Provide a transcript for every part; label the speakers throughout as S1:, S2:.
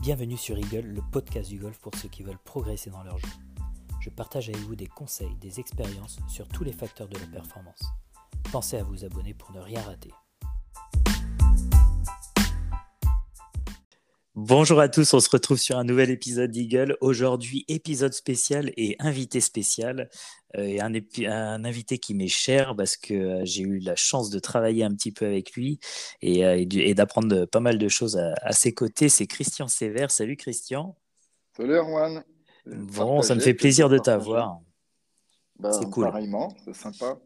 S1: Bienvenue sur Eagle, le podcast du golf pour ceux qui veulent progresser dans leur jeu. Je partage avec vous des conseils, des expériences sur tous les facteurs de la performance. Pensez à vous abonner pour ne rien rater. Bonjour à tous, on se retrouve sur un nouvel épisode d'Eagle. Aujourd'hui, épisode spécial et invité spécial. Euh, et un, un, invité qui m'est cher parce que euh, j'ai eu la chance de travailler un petit peu avec lui et, euh, et d'apprendre pas mal de choses à, ses côtés. C'est Christian Sévère. Salut Christian.
S2: Salut Erwan.
S1: Bon, ça me fait plaisir de t'avoir.
S2: Bah, c'est cool. Pareillement, c'est sympa.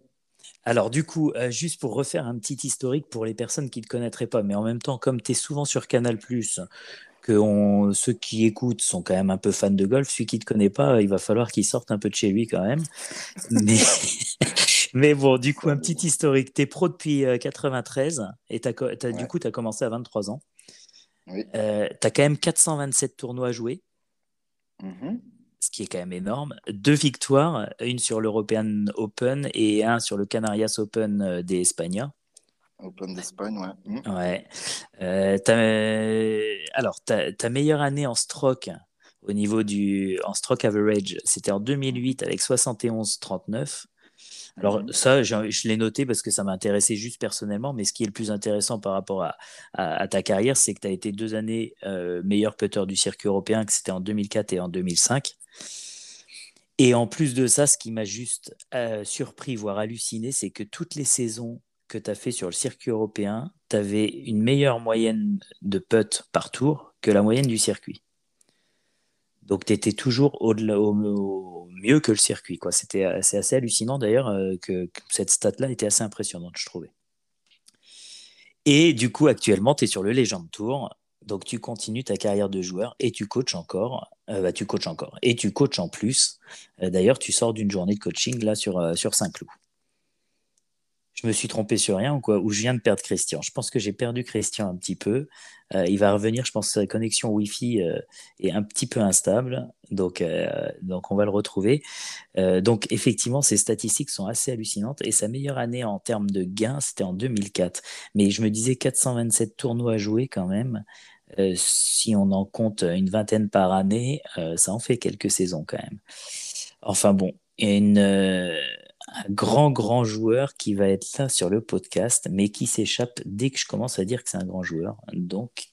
S1: Alors du coup, juste pour refaire un petit historique pour les personnes qui ne te connaîtraient pas, mais en même temps, comme tu es souvent sur Canal ⁇ que ceux qui écoutent sont quand même un peu fans de golf. Celui qui ne te connaît pas, il va falloir qu'il sorte un peu de chez lui quand même. Mais, mais bon, du coup, un petit historique. Tu es pro depuis 93 euh, et du coup, tu as commencé à 23 ans. Oui. Euh, tu as quand même 427 tournois à jouer, mm-hmm. ce qui est quand même énorme. Deux victoires, une sur l'European Open et un sur le Canarias Open euh, des Espagnols.
S2: Open d'Espagne, ouais.
S1: Mmh. ouais. Euh, alors, ta, ta, meilleure année en stroke au niveau du en stroke average, c'était en 2008 avec 71-39. Alors mmh. ça, je, l'ai noté parce que ça m'intéressait juste personnellement, mais ce qui est le plus intéressant par rapport à, à, ta carrière, c'est que tu as été deux années euh, meilleur putter du circuit européen, que c'était en 2004 et en 2005. Et en plus de ça, ce qui m'a juste euh, surpris, voire halluciné, c'est que toutes les saisons que tu as fait sur le circuit européen, tu avais une meilleure moyenne de putts par tour que la moyenne du circuit. Donc tu étais toujours au, au, mieux que le circuit. C'était, euh, c'est assez hallucinant d'ailleurs euh, que, cette stat-là était assez impressionnante, je trouvais. Et du coup, actuellement, tu es sur le Legend Tour. Donc tu continues ta carrière de joueur et tu coaches encore. Euh, bah, tu coaches encore. Et tu coaches en plus. d'ailleurs, tu sors d'une journée de coaching là sur Saint-Cloud je me suis trompé sur rien ou quoi Ou je viens de perdre Christian Je pense que j'ai perdu Christian un petit peu. Euh, il va revenir, je pense que sa connexion Wi-Fi euh, est un petit peu instable. Donc, euh, donc on va le retrouver. donc, effectivement, ces statistiques sont assez hallucinantes. Et sa meilleure année en termes de gains, c'était en 2004. Mais je me disais 427 tournois à jouer quand même. si on en compte une vingtaine par année, ça en fait quelques saisons quand même. Enfin bon, une un grand, grand joueur qui va être là sur le podcast, mais qui s'échappe dès que je commence à dire que c'est un grand joueur. Donc,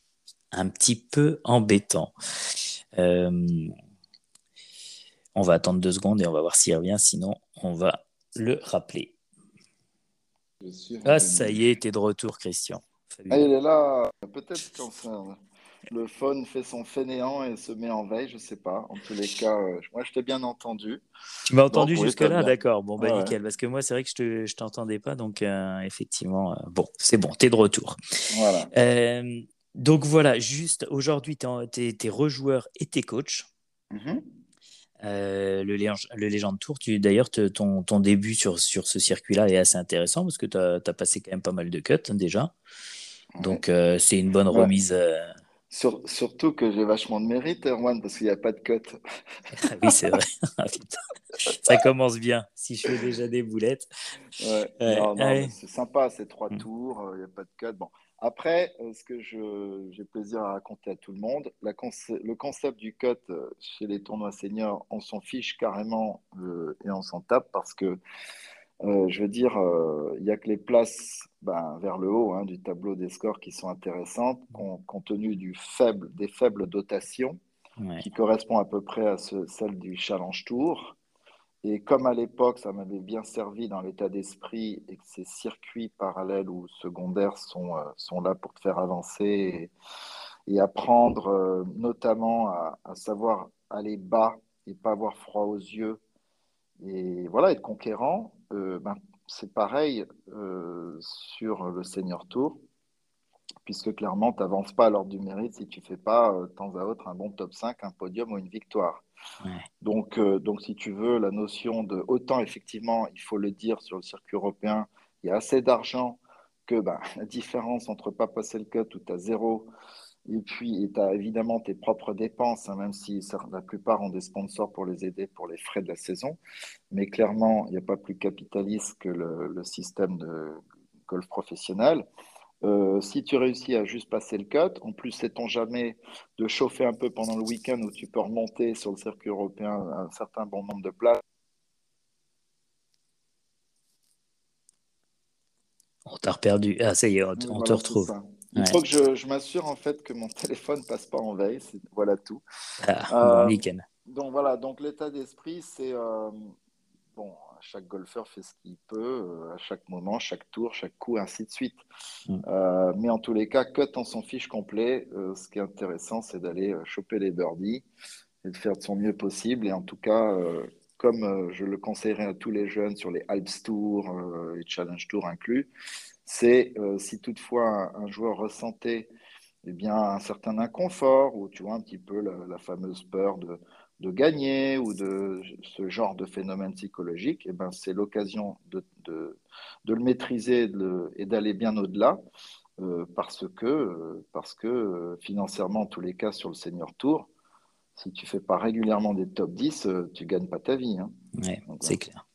S1: un petit peu embêtant. Euh, on va attendre deux secondes et on va voir s'il revient, sinon on va le rappeler. Ah, ça y est, t'es de retour, Christian.
S2: Ah, il est là, peut-être quand le phone fait son fainéant et se met en veille, je sais pas. En tous les cas, euh, moi je t'ai bien entendu.
S1: Tu m'as entendu jusque-là, d'accord. Bon, bah nickel, parce que moi c'est vrai que je ne t'entendais pas, donc euh, effectivement, euh, bon, c'est bon, tu es de retour. Voilà. donc voilà, juste aujourd'hui, tu es, rejoueur et tu es coach. Mm-hmm. le, le Legend Tour, d'ailleurs, ton, ton, début sur, sur ce circuit-là est assez intéressant parce que tu as, passé quand même pas mal de cuts hein, déjà. Donc, c'est une bonne remise,
S2: surtout que j'ai vachement de mérite, Erwan, parce qu'il n'y a pas de cote.
S1: oui, c'est vrai. Ah, ça commence bien, si je fais déjà des boulettes.
S2: Ouais. C'est sympa, ces trois mm. tours, euh, il n'y a pas de cote. Bon. Après, euh, ce que j'ai plaisir à raconter à tout le monde, la le concept du cut euh, chez les tournois seniors, on s'en fiche carrément et on s'en tape parce que euh, je veux dire, euh, il n'y a que les places ben, vers le haut hein, du tableau des scores qui sont intéressantes, compte tenu du faible, des faibles dotations, qui correspondent à peu près à celles du Challenge Tour. Et comme à l'époque, ça m'avait bien servi dans l'état d'esprit et que ces circuits parallèles ou secondaires sont, euh, sont là pour te faire avancer et, apprendre notamment à, à, savoir aller bas et pas avoir froid aux yeux et voilà, être conquérant, euh, ben, c'est pareil euh, sur le Senior Tour, puisque clairement, tu n'avances pas à l'ordre du mérite si tu ne fais pas euh, de temps à autre un bon top 5, un podium ou une victoire. Donc, donc, si tu veux, la notion de autant, effectivement, il faut le dire sur le circuit européen, il y a assez d'argent que ben, la différence entre pas passer le cut ou tu as zéro et puis, tu as évidemment tes propres dépenses, hein, même si la plupart ont des sponsors pour les aider pour les frais de la saison. Mais clairement, il n'y a pas plus capitaliste que le, système de golf professionnel. Euh, si tu réussis à juste passer le cut, en plus, c'est ton jamais de chauffer un peu pendant le week-end où tu peux remonter sur le circuit européen un certain bon nombre de places?
S1: On t'a perdu. Ah, ça y est, on, te retrouve.
S2: Il faut que je, m'assure en fait que mon téléphone passe pas en veille. Voilà tout.
S1: Ah, euh, week-end.
S2: Donc voilà, donc l'état d'esprit, c'est euh, bon, chaque golfeur fait ce qu'il peut euh, à chaque moment, chaque tour, chaque coup, ainsi de suite. Mm. Euh, mais en tous les cas, cut on s'en fiche complet. Ce qui est intéressant, c'est d'aller choper les birdies et de faire de son mieux possible. Et en tout cas, comme je le conseillerais à tous les jeunes sur les Alps Tours et Challenge Tour inclus, c'est si toutefois un, joueur ressentait eh bien, un certain inconfort ou tu vois un petit peu la fameuse peur de de gagner ou de ce genre de phénomène psychologique, eh ben, c'est l'occasion de, de, de, le maîtriser et d'aller bien au-delà. Euh, parce que, parce que euh, financièrement, en tous les cas, sur le Senior Tour, si tu fais pas régulièrement des top 10, euh, tu gagnes pas ta vie. Hein.
S1: c'est clair.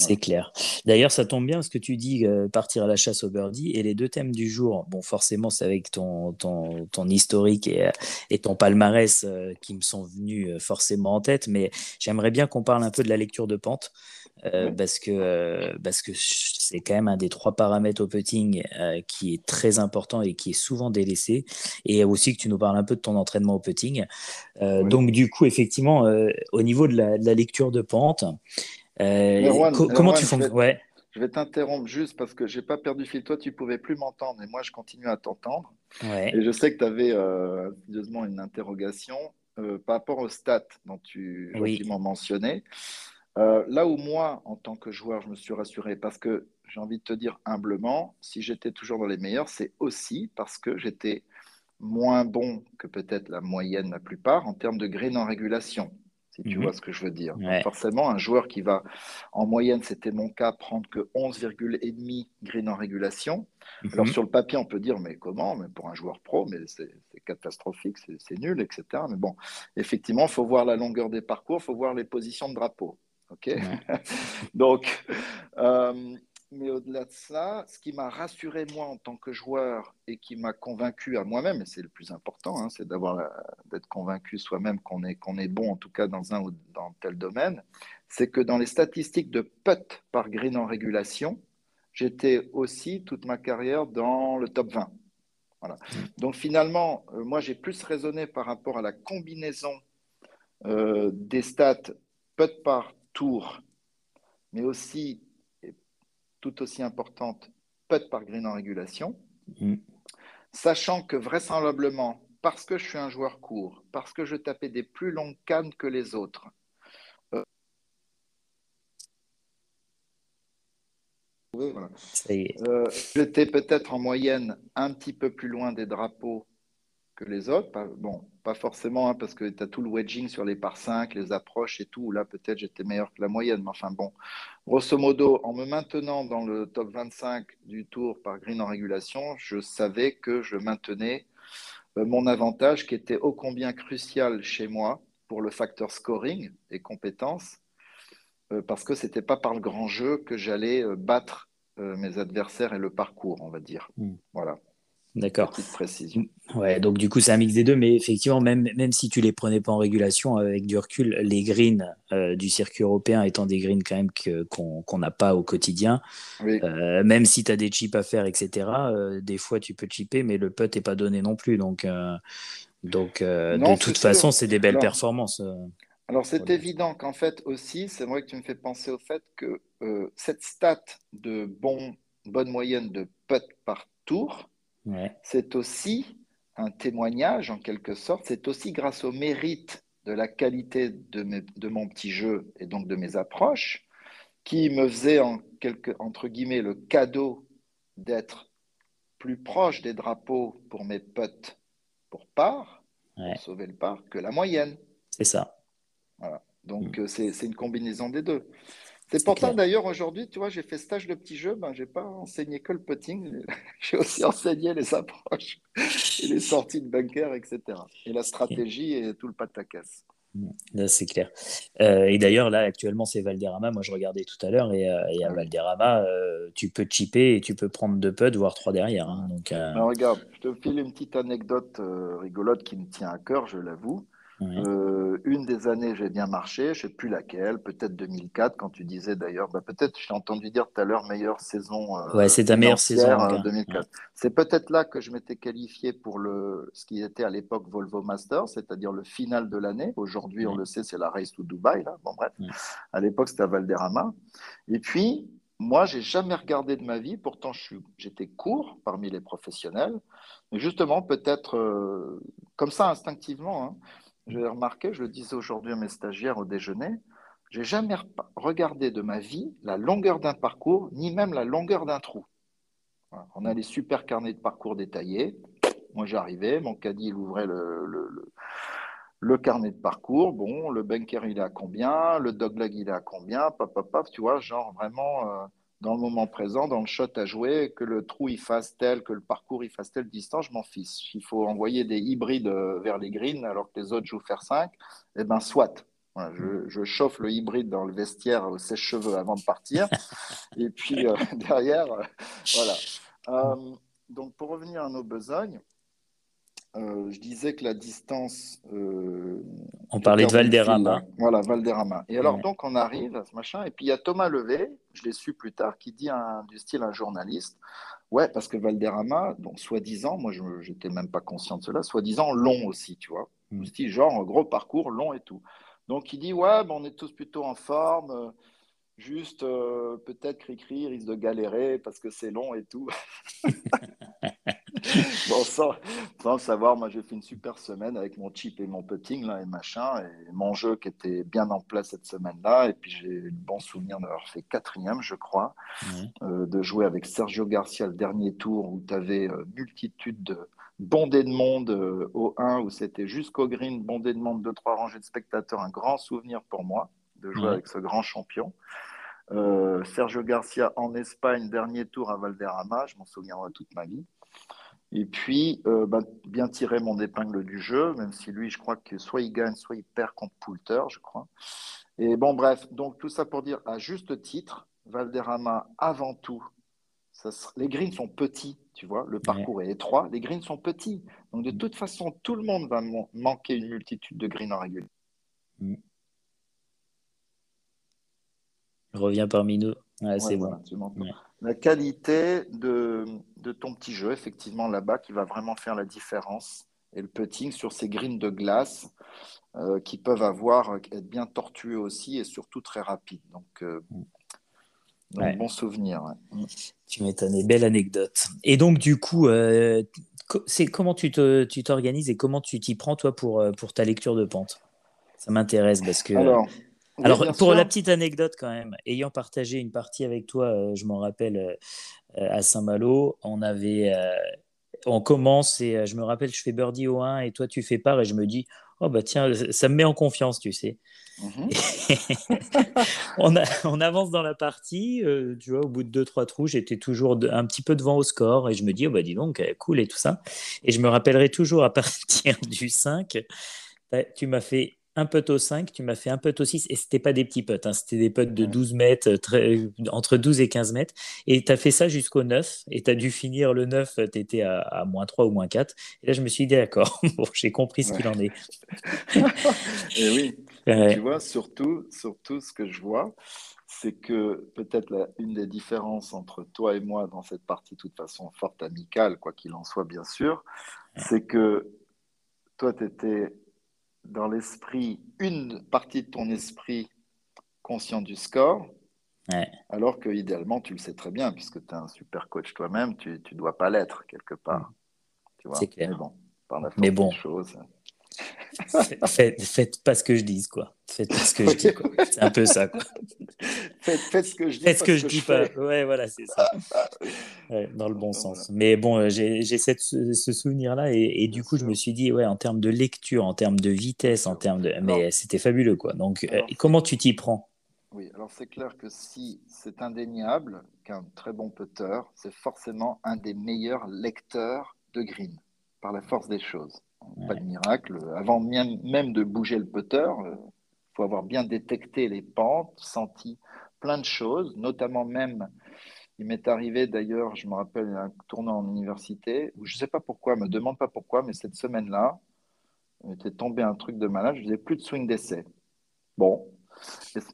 S1: C'est clair. D'ailleurs, ça tombe bien ce que tu dis, euh, partir à la chasse au birdie. Et les deux thèmes du jour, bon, forcément, c'est avec ton, ton, ton historique et, et, ton palmarès euh, qui me sont venus euh, forcément en tête. Mais j'aimerais bien qu'on parle un peu de la lecture de pente. parce que parce que c'est quand même un des trois paramètres au putting qui est très important et qui est souvent délaissé et aussi que tu nous parles un peu de ton entraînement au putting donc du coup effectivement au niveau de la, de la lecture de pente
S2: euh, comment tu fonctionnes ouais. Je vais t'interrompre juste parce que j'ai pas perdu fil. Toi, tu pouvais plus m'entendre, mais moi, je continue à t'entendre. Et je sais que tu avais euh, une interrogation euh, par rapport aux stats dont tu oui. m'en mentionnais. Euh, là où moi, en tant que joueur, je me suis rassuré parce que j'ai envie de te dire humblement, si j'étais toujours dans les meilleurs, c'est aussi parce que j'étais moins bon que peut-être la moyenne la plupart en termes de green en régulation si tu mhm. vois ce que je veux dire. forcément, un joueur qui va, en moyenne, c'était mon cas, prendre que 11,5 green en régulation. Mhm. Alors sur le papier, on peut dire, mais comment? Mais pour un joueur pro, mais c'est catastrophique, c'est nul, etc. Mais bon, effectivement, il faut voir la longueur des parcours, il faut voir les positions de drapeau. OK? Donc, euh, mais au-delà de ça, ce qui m'a rassuré moi en tant que joueur et qui m'a convaincu à moi-même, et c'est le plus important, hein, c'est d'avoir d'être convaincu soi-même qu'on est, qu'on est bon en tout cas dans un ou dans tel domaine, c'est que dans les statistiques de putt par green en régulation, j'étais aussi toute ma carrière dans le top 20. Voilà. Donc finalement, euh, moi j'ai plus raisonné par rapport à la combinaison euh, des stats putt par tour, mais aussi tout aussi importante, putt par green en régulation, mm. sachant que vraisemblablement, parce que je suis un joueur court, parce que je tapais des plus longues cannes que les autres, euh, euh, j'étais peut-être en moyenne un petit peu plus loin des drapeaux que les autres. bon, pas forcément, hein, parce que tu as tout le wedging sur les par 5, les approches et tout. Là, peut-être j'étais meilleur que la moyenne. Mais enfin, bon, grosso modo, en me maintenant dans le top 25 du tour par green en régulation, je savais que je maintenais euh, mon avantage qui était ô combien crucial chez moi pour le facteur scoring et compétences, euh, parce que ce n'était pas par le grand jeu que j'allais euh, battre mes adversaires et le parcours, on va dire. Hmm. Voilà.
S1: D'accord. précision. Ouais, donc du coup, c'est un mix des deux, mais effectivement, même, même si tu les prenais pas en régulation, avec du recul, les greens euh, du circuit européen étant des greens quand même qu'on n'a pas au quotidien, euh, même si tu as des chips à faire, etc., euh, des fois tu peux chipper, mais le putt n'est pas donné non plus. Donc, donc de toute façon, c'est des belles performances.
S2: Alors, c'est évident qu'en fait aussi, c'est vrai que tu me fais penser au fait que cette stat de bon, bonne moyenne de putt par tour, c'est aussi un témoignage, en quelque sorte, c'est aussi grâce au mérite de la qualité de, mon petit jeu et donc de mes approches, qui me faisait, en quelque, entre guillemets, le cadeau d'être plus proche des drapeaux pour mes potes pour part, pour sauver le part, que la moyenne.
S1: C'est ça.
S2: Voilà. Donc, mm. euh, c'est une combinaison des deux. C'est pourtant d'ailleurs aujourd'hui, tu vois, j'ai fait stage de petit jeu, ben, je n'ai pas enseigné que le putting, j'ai aussi enseigné les approches et les sorties de bunker, etc. Et la stratégie et tout le pataquès.
S1: Là, c'est clair. Euh, et d'ailleurs, là, actuellement, c'est Valderrama. Moi, je regardais tout à l'heure, et, euh, à Valderrama, euh, tu peux chipper et tu peux prendre deux putts, voire trois derrière. Hein. donc,
S2: regarde, je te file une petite anecdote rigolote qui me tient à cœur, je l'avoue. Euh, une des années, j'ai bien marché, je ne sais plus laquelle, peut-être 2004, quand tu disais d'ailleurs, bah, peut-être, j'ai entendu dire tout à l'heure, meilleure saison.
S1: Euh, ouais, c'est ta meilleure saison.
S2: 2004. Euh, c'est peut-être là que je m'étais qualifié pour le, ce qui était à l'époque Volvo Masters, c'est-à-dire le final de l'année. Aujourd'hui, on le sait, c'est la race to Dubaï. Là. Bon, bref, à l'époque, c'était à Valderrama. Et puis, moi, j'ai jamais regardé de ma vie, pourtant j'étais court parmi les professionnels. Mais justement, peut-être comme ça, instinctivement, hein, j'ai remarqué, je le disais aujourd'hui à mes stagiaires au déjeuner, j'ai jamais regardé de ma vie la longueur d'un parcours, ni même la longueur d'un trou. On a les super carnets de parcours détaillés. Moi, j'arrivais, mon caddie, il ouvrait le, le, carnet de parcours. Bon, le bunker, il est à combien? Le dogleg, il est à combien? Paf, paf, paf, tu vois, genre vraiment. Euh, dans le moment présent, dans le shot à jouer, que le trou il fasse tel, que le parcours il fasse telle distance, je m'en fiche. Il faut envoyer des hybrides euh, vers les greens alors que les autres jouent faire 5, eh bien soit. je, chauffe le hybride dans le vestiaire au sèche-cheveux avant de partir. et puis euh, derrière, euh, voilà. donc pour revenir à nos besognes, je disais que la distance.
S1: on parlait de Valderrama.
S2: Voilà, Valderrama. Et alors, donc, on arrive à ce machin. Et puis, il y a Thomas Levé, je l'ai su plus tard, qui dit du style un journaliste Ouais, parce que Valderrama, donc soi-disant, moi, je n'étais même pas conscient de cela, soi-disant long aussi, tu vois. Mm. Style, genre, gros parcours, long et tout. Donc, il dit Ouais, ben, on est tous plutôt en forme. Juste, euh, peut-être Cricri risque de galérer parce que c'est long et tout. bon, sans, sans, savoir, moi j'ai fait une super semaine avec mon chip et mon putting là, et machin, et mon jeu qui était bien en place cette semaine-là. Et puis j'ai le bon souvenir d'avoir fait quatrième, je crois, euh, de jouer avec Sergio Garcia le dernier tour où tu avais euh, multitude de bondés de monde au 1, où c'était jusqu'au green, bondé de monde, deux, trois rangées de spectateurs, un grand souvenir pour moi de jouer avec ce grand champion. Euh, Sergio Garcia en Espagne, dernier tour à Valderrama, je m'en souviendrai toute ma vie. Et puis, euh, bah, bien tirer mon épingle du jeu, même si lui, je crois que soit il gagne, soit il perd contre Poulter, je crois. Et bon, bref, donc tout ça pour dire, à juste titre, Valderrama, avant tout, les greens sont petits, tu vois, le parcours est étroit, les greens sont petits. Donc, de toute façon, tout le monde va manquer une multitude de greens en régulier. Mm.
S1: Revient parmi nous. C'est bon.
S2: La qualité de, de, ton petit jeu, effectivement, là-bas, qui va vraiment faire la différence. Et le putting sur ces greens de glace euh, qui peuvent avoir, être bien tortueux aussi et surtout très rapides. Donc, euh, bon souvenir. Mm.
S1: Tu m'étonnes, belle anecdote. Et donc, du coup, euh, c'est comment tu t'organises et comment tu t'y prends, toi, pour, pour ta lecture de pente? Ça m'intéresse parce que.
S2: Alors,
S1: alors, pour la petite anecdote quand même, ayant partagé une partie avec toi, euh, je m'en rappelle, euh, à Saint-Malo, on avait, euh, on commence et je me rappelle, je fais birdie au 1 et toi tu fais part et je me dis, oh bah tiens, ça me met en confiance, tu sais. Mhm. on, on, avance dans la partie, tu vois, au bout de 2-3 trous, j'étais toujours un petit peu devant au score et je me dis, oh bah dis donc, cool et tout ça. Et je me rappellerai toujours à partir du 5, bah, tu m'as fait un putt au 5, tu m'as fait un putt au 6, et c'était pas des petits putts, hein, c'était des putts de 12 mètres, très, entre 12 et 15 mètres, et tu as fait ça jusqu'au 9, et tu as dû finir le 9, tu étais à, moins 3 ou moins 4, et là je me suis dit d'accord, bon, j'ai compris ce qu'il en est.
S2: et oui, tu vois, surtout, surtout ce que je vois, c'est que peut-être une des différences entre toi et moi dans cette partie, de toute façon, forte amicale, quoi qu'il en soit, bien sûr, c'est que toi, tu étais dans l'esprit, une partie de ton esprit conscient du score, alors que idéalement, tu le sais très bien, puisque tu es un super coach toi-même, tu ne dois pas l'être quelque part.
S1: C'est clair. Mais bon, par la Mais bon. choses. faites, pas ce que je dis, quoi. Faites pas ce que je dis, quoi. C'est un peu ça, quoi.
S2: Faites, ce que je dis.
S1: Faites ce que je dis pas. Ouais, voilà, c'est ça. dans le bon sens. Mais bon, euh, j'ai ce souvenir-là et, du coup, je me suis dit, ouais, en termes de lecture, en termes de vitesse, en termes de. Mais c'était fabuleux, quoi. Donc, euh, comment tu t'y prends?
S2: Oui, alors c'est clair que si c'est indéniable qu'un très bon putter, c'est forcément un des meilleurs lecteurs de green, par la force des choses. Pas de miracle. Avant même de bouger le putter, il euh, faut avoir bien détecté les pentes, senti plein de choses, notamment même, il m'est arrivé d'ailleurs, je me rappelle, un tournant en université, où je ne sais pas pourquoi, me demande pas pourquoi, mais cette semaine-là, il était tombé un truc de malade, je faisais plus de swing d'essai. Bon,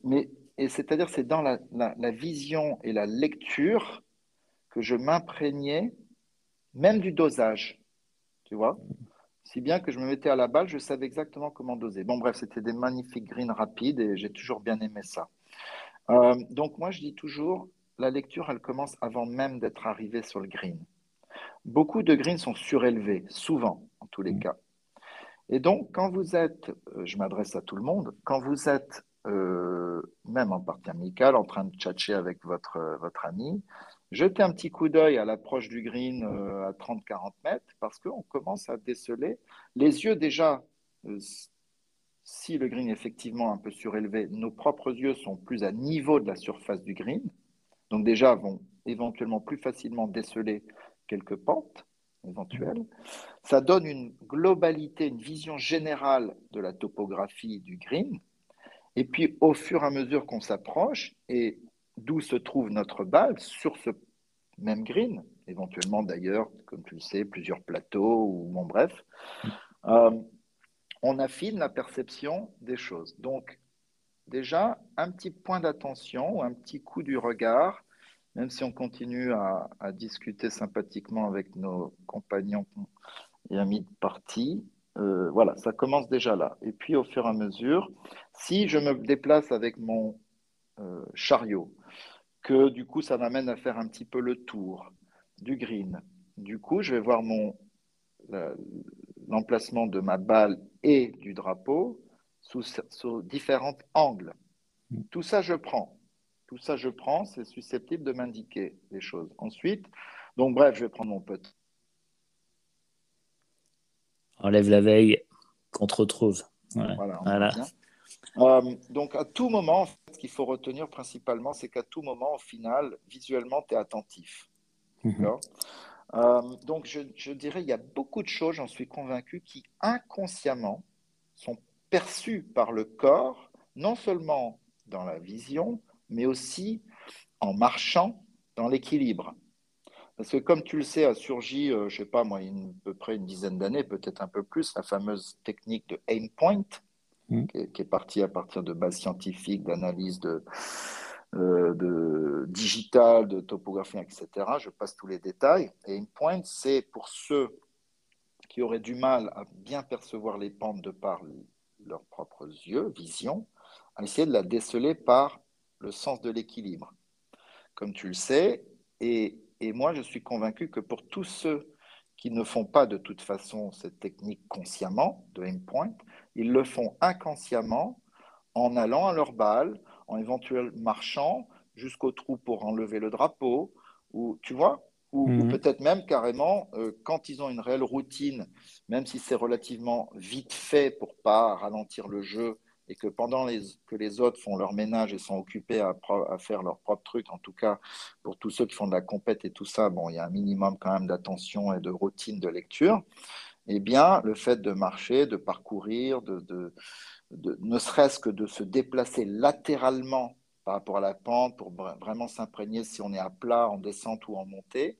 S2: mais et c'est-à-dire c'est dans la, la, vision et la lecture que je m'imprégnais même du dosage, tu vois Si bien que je me mettais à la balle, je savais exactement comment doser. Bon, bref, c'était des magnifiques greens rapides et j'ai toujours bien aimé ça. Euh, donc, moi, je dis toujours, la lecture, elle commence avant même d'être arrivé sur le green. Beaucoup de greens sont surélevés, souvent, en tous les mmh. cas. Et donc, quand vous êtes, euh, je m'adresse à tout le monde, quand vous êtes euh, même en partie amicale, en train de tchatcher avec votre, votre ami, jetez un petit coup d'œil à l'approche du green à 30-40 mètres, parce qu'on commence à déceler les yeux déjà. Si le green est effectivement un peu surélevé, nos propres yeux sont plus à niveau de la surface du green, donc déjà vont éventuellement plus facilement déceler quelques pentes éventuelle. Ça donne une globalité, une vision générale de la topographie du green. Et puis, au fur et à mesure qu'on s'approche, et d'où se trouve notre balle, sur ce même green, éventuellement d'ailleurs, comme tu le sais, plusieurs plateaux, ou bon, bref, euh, on affine la perception des choses. Donc, déjà, un petit point d'attention, un petit coup du regard, même si on continue à, discuter sympathiquement avec nos compagnons et amis de parti, euh, voilà, ça commence déjà là. Et puis au fur et à mesure, si je me déplace avec mon euh, chariot, que du coup ça m'amène à faire un petit peu le tour du green, du coup je vais voir mon l'emplacement de ma balle et du drapeau sous, sous différents angles. Tout ça je prends. Tout ça, je prends, c'est susceptible de m'indiquer les choses. Ensuite, donc bref, je vais prendre mon pote.
S1: Enlève la veille qu'on te retrouve.
S2: Voilà. Euh, donc à tout moment, ce qu'il faut retenir principalement, c'est qu'à tout moment, au final, visuellement, tu es attentif. Mhm. Euh, donc je, je, dirais, il y a beaucoup de choses, j'en suis convaincu, qui inconsciemment sont perçues par le corps, non seulement dans la vision, mais aussi en marchant dans l'équilibre. Parce que comme tu le sais, a surgi, euh, je ne sais pas moi, une, à peu près une dizaine d'années, peut-être un peu plus, la fameuse technique de aim point, mm. qui, est, partie à partir de bases scientifiques, d'analyse de, euh, de digital, de topographie, etc. Je passe tous les détails. Aim point, c'est pour ceux qui auraient du mal à bien percevoir les pentes de par leurs propres yeux, vision, à essayer de la déceler par le sens de l'équilibre, comme tu le sais. Et, moi, je suis convaincu que pour tous ceux qui ne font pas de toute façon cette technique consciemment de aim point, ils le font inconsciemment en allant à leur balle, en éventuellement marchant jusqu'au trou pour enlever le drapeau, ou tu vois, ou, mhm. peut-être même carrément euh, quand ils ont une réelle routine, même si c'est relativement vite fait pour pas ralentir le jeu et que pendant les, que les autres font leur ménage et sont occupés à, à, faire leur propre truc, en tout cas pour tous ceux qui font de la compète et tout ça, bon, il y a un minimum quand même d'attention et de routine de lecture. Eh bien, le fait de marcher, de parcourir, de, de, de ne serait-ce que de se déplacer latéralement par rapport à la pente pour vraiment s'imprégner si on est à plat, en descente ou en montée,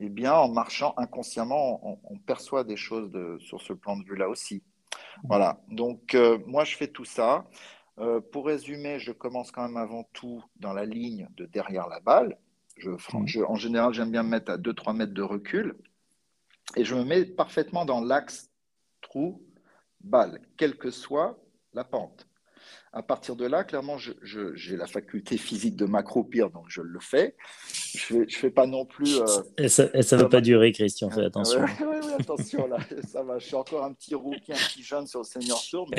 S2: eh bien, en marchant inconsciemment, on, on perçoit des choses de, sur ce plan de vue-là aussi. Voilà, donc euh, moi je fais tout ça. Euh, pour résumer, je commence quand même avant tout dans la ligne de derrière la balle. Je, en général, j'aime bien me mettre à 2-3 mètres de recul. Et je me mets parfaitement dans l'axe trou-balle, quelle que soit la pente. À partir de là, clairement, j'ai la faculté physique de m'accroupir, donc je le fais. Je ne fais, pas non plus. Euh,
S1: et ça ne veut pas durer, Christian, fais attention.
S2: Oui, attention, là, ça va. Je suis encore un petit rookie, un petit jeune sur le Senior Tour, mais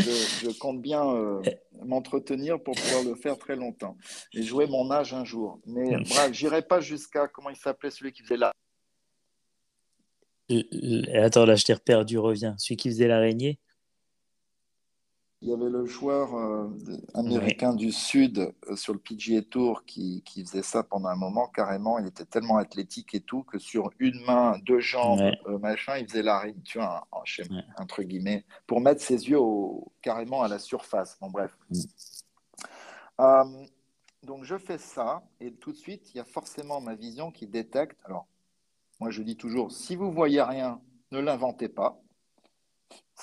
S2: je, compte bien euh, m'entretenir pour pouvoir le faire très longtemps et jouer mon âge un jour. Mais bref, j'irai pas jusqu'à. Comment il s'appelait celui qui faisait la.
S1: Attends, là, je t'ai perdu, reviens. Celui qui faisait l'araignée?
S2: Il y avait le joueur euh, américain du Sud euh, sur le PGA Tour qui, qui, faisait ça pendant un moment carrément. Il était tellement athlétique et tout que sur une main, deux jambes, euh, machin, il faisait la rime, tu vois, entre guillemets, pour mettre ses yeux carrément à la surface. Bon, bref. Mm. donc je fais ça et tout de suite, il y a forcément ma vision qui détecte. Alors, moi je dis toujours, si vous voyez rien, ne l'inventez pas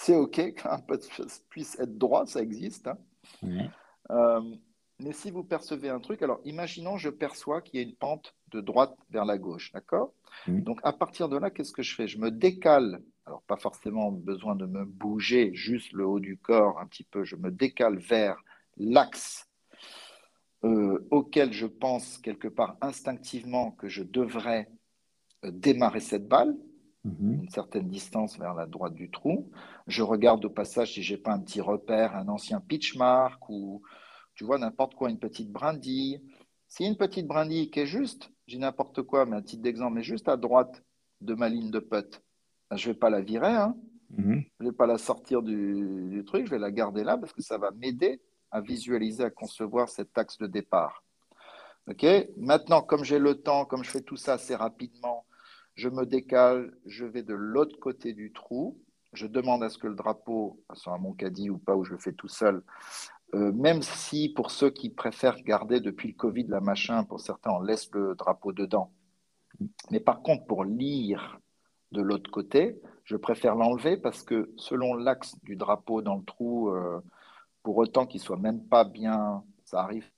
S2: c'est OK qu'un pote puisse être droit, ça existe. Hein. Euh, mais si vous percevez un truc, alors imaginons, je perçois qu'il y a une pente de droite vers la gauche, d'accord? Donc à partir de là, qu'est-ce que je fais? Je me décale, alors pas forcément besoin de me bouger, juste le haut du corps un petit peu, je me décale vers l'axe euh, auquel je pense quelque part instinctivement que je devrais euh, démarrer cette balle, Mhm. une certaine distance vers la droite du trou. Je regarde au passage si j'ai pas un petit repère, un ancien pitch mark ou tu vois n'importe quoi, une petite brindille. Si une petite brindille qui est juste, j'ai n'importe quoi, mais un titre d'exemple, mais juste à droite de ma ligne de putt, ben, je vais pas la virer, hein. Mhm. je vais pas la sortir du, du, truc, je vais la garder là parce que ça va m'aider à visualiser, à concevoir cet axe de départ. Ok? Maintenant, comme j'ai le temps, comme je fais tout ça assez rapidement, je me décale, je vais de l'autre côté du trou, je demande à ce que le drapeau soit à mon caddie ou pas, ou je le fais tout seul, euh, même si pour ceux qui préfèrent garder depuis le Covid la machin, pour certains on laisse le drapeau dedans. Mais par contre, pour lire de l'autre côté, je préfère l'enlever parce que selon l'axe du drapeau dans le trou, euh, pour autant qu'il soit même pas bien, ça arrive.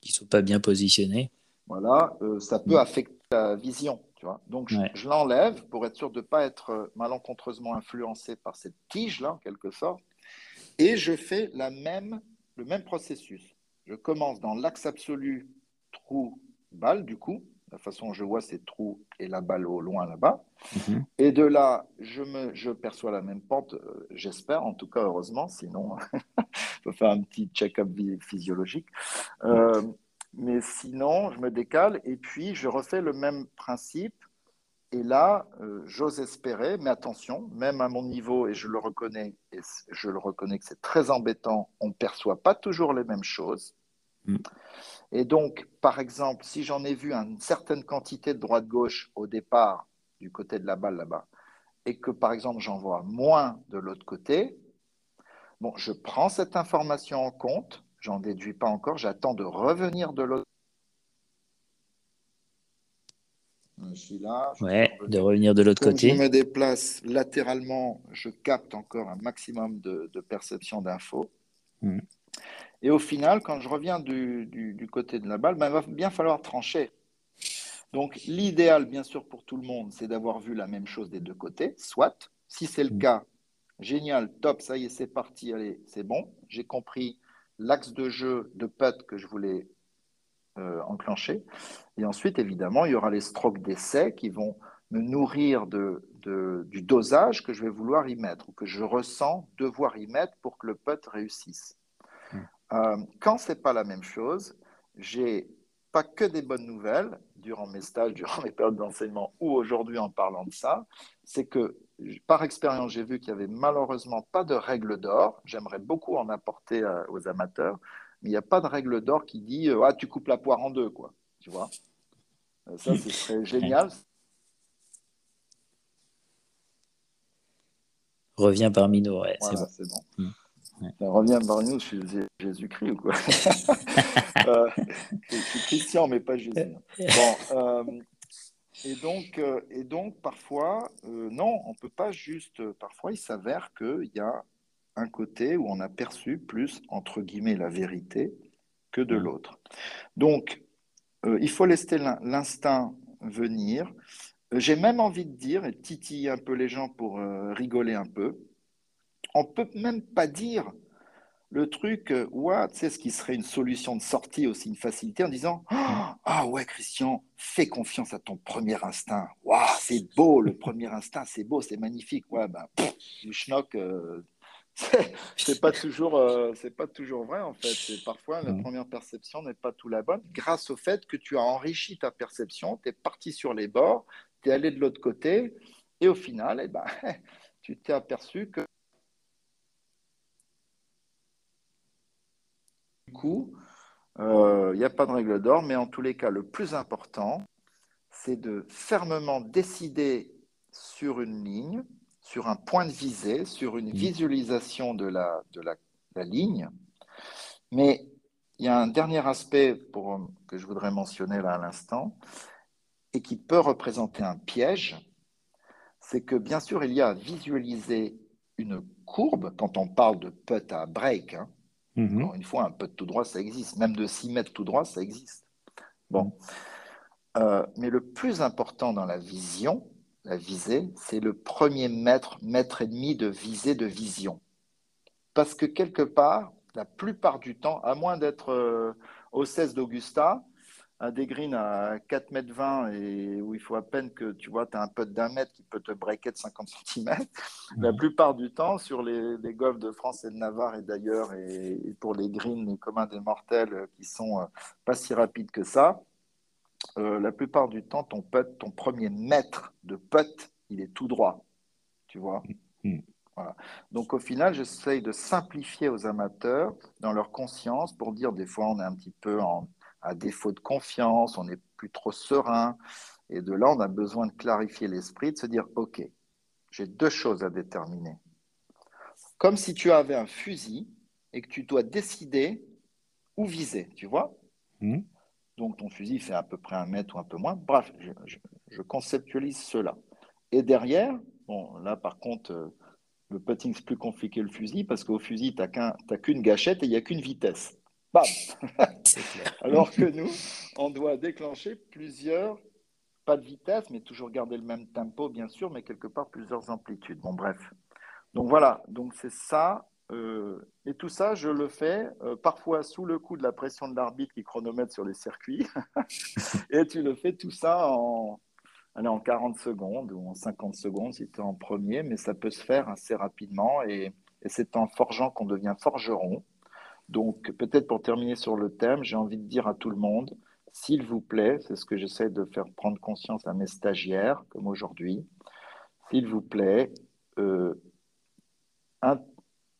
S1: Qu'il soit pas bien positionné
S2: voilà, euh, ça peut mm. affecter la vision. Tu vois Donc, je, l'enlève pour être sûr de ne pas être euh, malencontreusement influencé par cette tige-là, en quelque sorte. Et je fais la même, le même processus. Je commence dans l'axe absolu trou-balle, du coup. La façon dont je vois, c'est trou et la balle au loin là-bas. Mm-hmm. Et de là, je, me, je perçois la même pente, euh, j'espère, en tout cas, heureusement. Sinon, il faut faire un petit check-up physiologique. Euh, mais sinon, je me décale et puis je refais le même principe. Et là, euh, j'ose espérer, mais attention, même à mon niveau, et je le reconnais, et je le reconnais que c'est très embêtant, on ne perçoit pas toujours les mêmes choses. Mm. Et donc, par exemple, si j'en ai vu une certaine quantité de droite-gauche au départ, du côté de la balle là-bas, et que par exemple j'en vois moins de l'autre côté, bon, je prends cette information en compte, J'en déduis pas encore. J'attends de revenir de l'autre.
S1: Je suis là. ouais, de revenir de l'autre côté.
S2: Je me déplace latéralement. Je capte encore un maximum de, perception d'infos. Hmm. Et au final, quand je reviens du, côté de la balle, ben, il va bien falloir trancher. Donc, l'idéal, bien sûr, pour tout le monde, c'est d'avoir vu la même chose des deux côtés, soit. Si c'est le hmm. cas, génial, top, ça y est, c'est parti, allez, c'est bon. J'ai compris l'axe de jeu de putt que je voulais euh, enclencher. Et ensuite, évidemment, il y aura les strokes d'essai qui vont me nourrir de, du dosage que je vais vouloir y mettre ou que je ressens devoir y mettre pour que le putt réussisse. Hmm. Euh, quand ce n'est pas la même chose, j'ai pas que des bonnes nouvelles durant mes stages, durant mes périodes d'enseignement ou aujourd'hui en parlant de ça, c'est que par expérience, j'ai vu qu'il n'y avait malheureusement pas de règle d'or. J'aimerais beaucoup en apporter euh, aux amateurs, mais il n'y a pas de règle d'or qui dit euh, ah tu coupes la poire en deux quoi. Tu vois? Euh, Ça ce serait génial.
S1: Reviens parmi nous, ouais,
S2: c'est bon. Mmh. Reviens parmi nous, je suis Jésus-Christ ou quoi? Je suis Christian, mais pas Jésus. Bon, et donc, euh, et donc parfois, euh, non, on ne peut pas juste. Parfois, il s'avère qu'il y a un côté où on a perçu plus, entre guillemets, la vérité que de mmh. l'autre. Donc, euh, il faut laisser l'instinct venir. J'ai même envie de dire, et titiller un peu les gens pour rigoler un peu, on ne peut même pas dire le truc, ouais, tu sais, ce qui serait une solution de sortie aussi, une facilité, en disant Ah ouais, Christian, fais confiance à ton premier instinct. Waouh, c'est beau, le premier instinct, c'est beau, c'est magnifique. Ouais, ben, du schnock, euh, c'est pas, toujours, euh, c'est pas toujours vrai, en fait. parfois, la première perception n'est pas tout la bonne, grâce au fait que tu as enrichi ta perception, tu es parti sur les bords, tu es allé de l'autre côté, et au final, eh ben, tu t'es aperçu que coup, il n'y a pas de règle d'or, mais en tous les cas, le plus important, c'est de fermement décider sur une ligne, sur un point de visée, sur une mmh. visualisation de la, de la, ligne. Mais il y a un dernier aspect pour, que je voudrais mentionner là à l'instant, et qui peut représenter un piège, c'est que bien sûr, il y a à visualiser une courbe quand on parle de putt à break. Hein. Mmh. Encore une fois, un putt tout droit, ça existe. Même de 6 mètres tout droit, ça existe. Bon. Euh, mais le plus important dans la vision, la visée, c'est le premier mètre, mètre et demi de visée de vision. Parce que quelque part, la plupart du temps, à moins d'être euh, au 16 d'Augusta, à des greens à 4 mètres 20 et où il faut à peine que tu vois, tu as un putt d'un mètre qui peut te breaker de 50 cm. La plupart du temps, sur les, les, golfs de France et de Navarre et d'ailleurs, et, pour les greens, les communs des mortels euh, qui sont pas si rapides que ça, euh, la plupart du temps, ton putt, ton premier mètre de putt, il est tout droit. Tu vois? Mm. Donc au final, j'essaye de simplifier aux amateurs dans leur conscience pour dire des fois on est un petit peu à défaut de confiance, on n'est plus trop serein. Et de là, on a besoin de clarifier l'esprit, de se dire ok, j'ai deux choses à déterminer. Comme si tu avais un fusil et que tu dois décider où viser, tu vois? Mm. Donc ton fusil fait à peu près un mètre ou un peu moins. Bref, je, conceptualise cela. Et derrière, bon, là par contre, euh, le putting, c'est plus compliqué le fusil parce qu'au fusil, tu n'as qu'une gâchette et il n'y a qu'une vitesse. Bam Alors que nous, on doit déclencher plusieurs, pas de vitesse, mais toujours garder le même tempo, bien sûr, mais quelque part plusieurs amplitudes. Bon, bref. Donc voilà, donc c'est ça euh, et tout ça, je le fais euh, parfois sous le coup de la pression de l'arbitre qui chronomètre sur les circuits. et tu le fais tout ça en, en 40 secondes ou en 50 secondes si tu es en premier, mais ça peut se faire assez rapidement. Et, c'est en forgeant qu'on devient forgeron. Donc peut-être pour terminer sur le thème, j'ai envie de dire à tout le monde, s'il vous plaît, c'est ce que j'essaie de faire prendre conscience à mes stagiaires, comme aujourd'hui, s'il vous plaît, euh,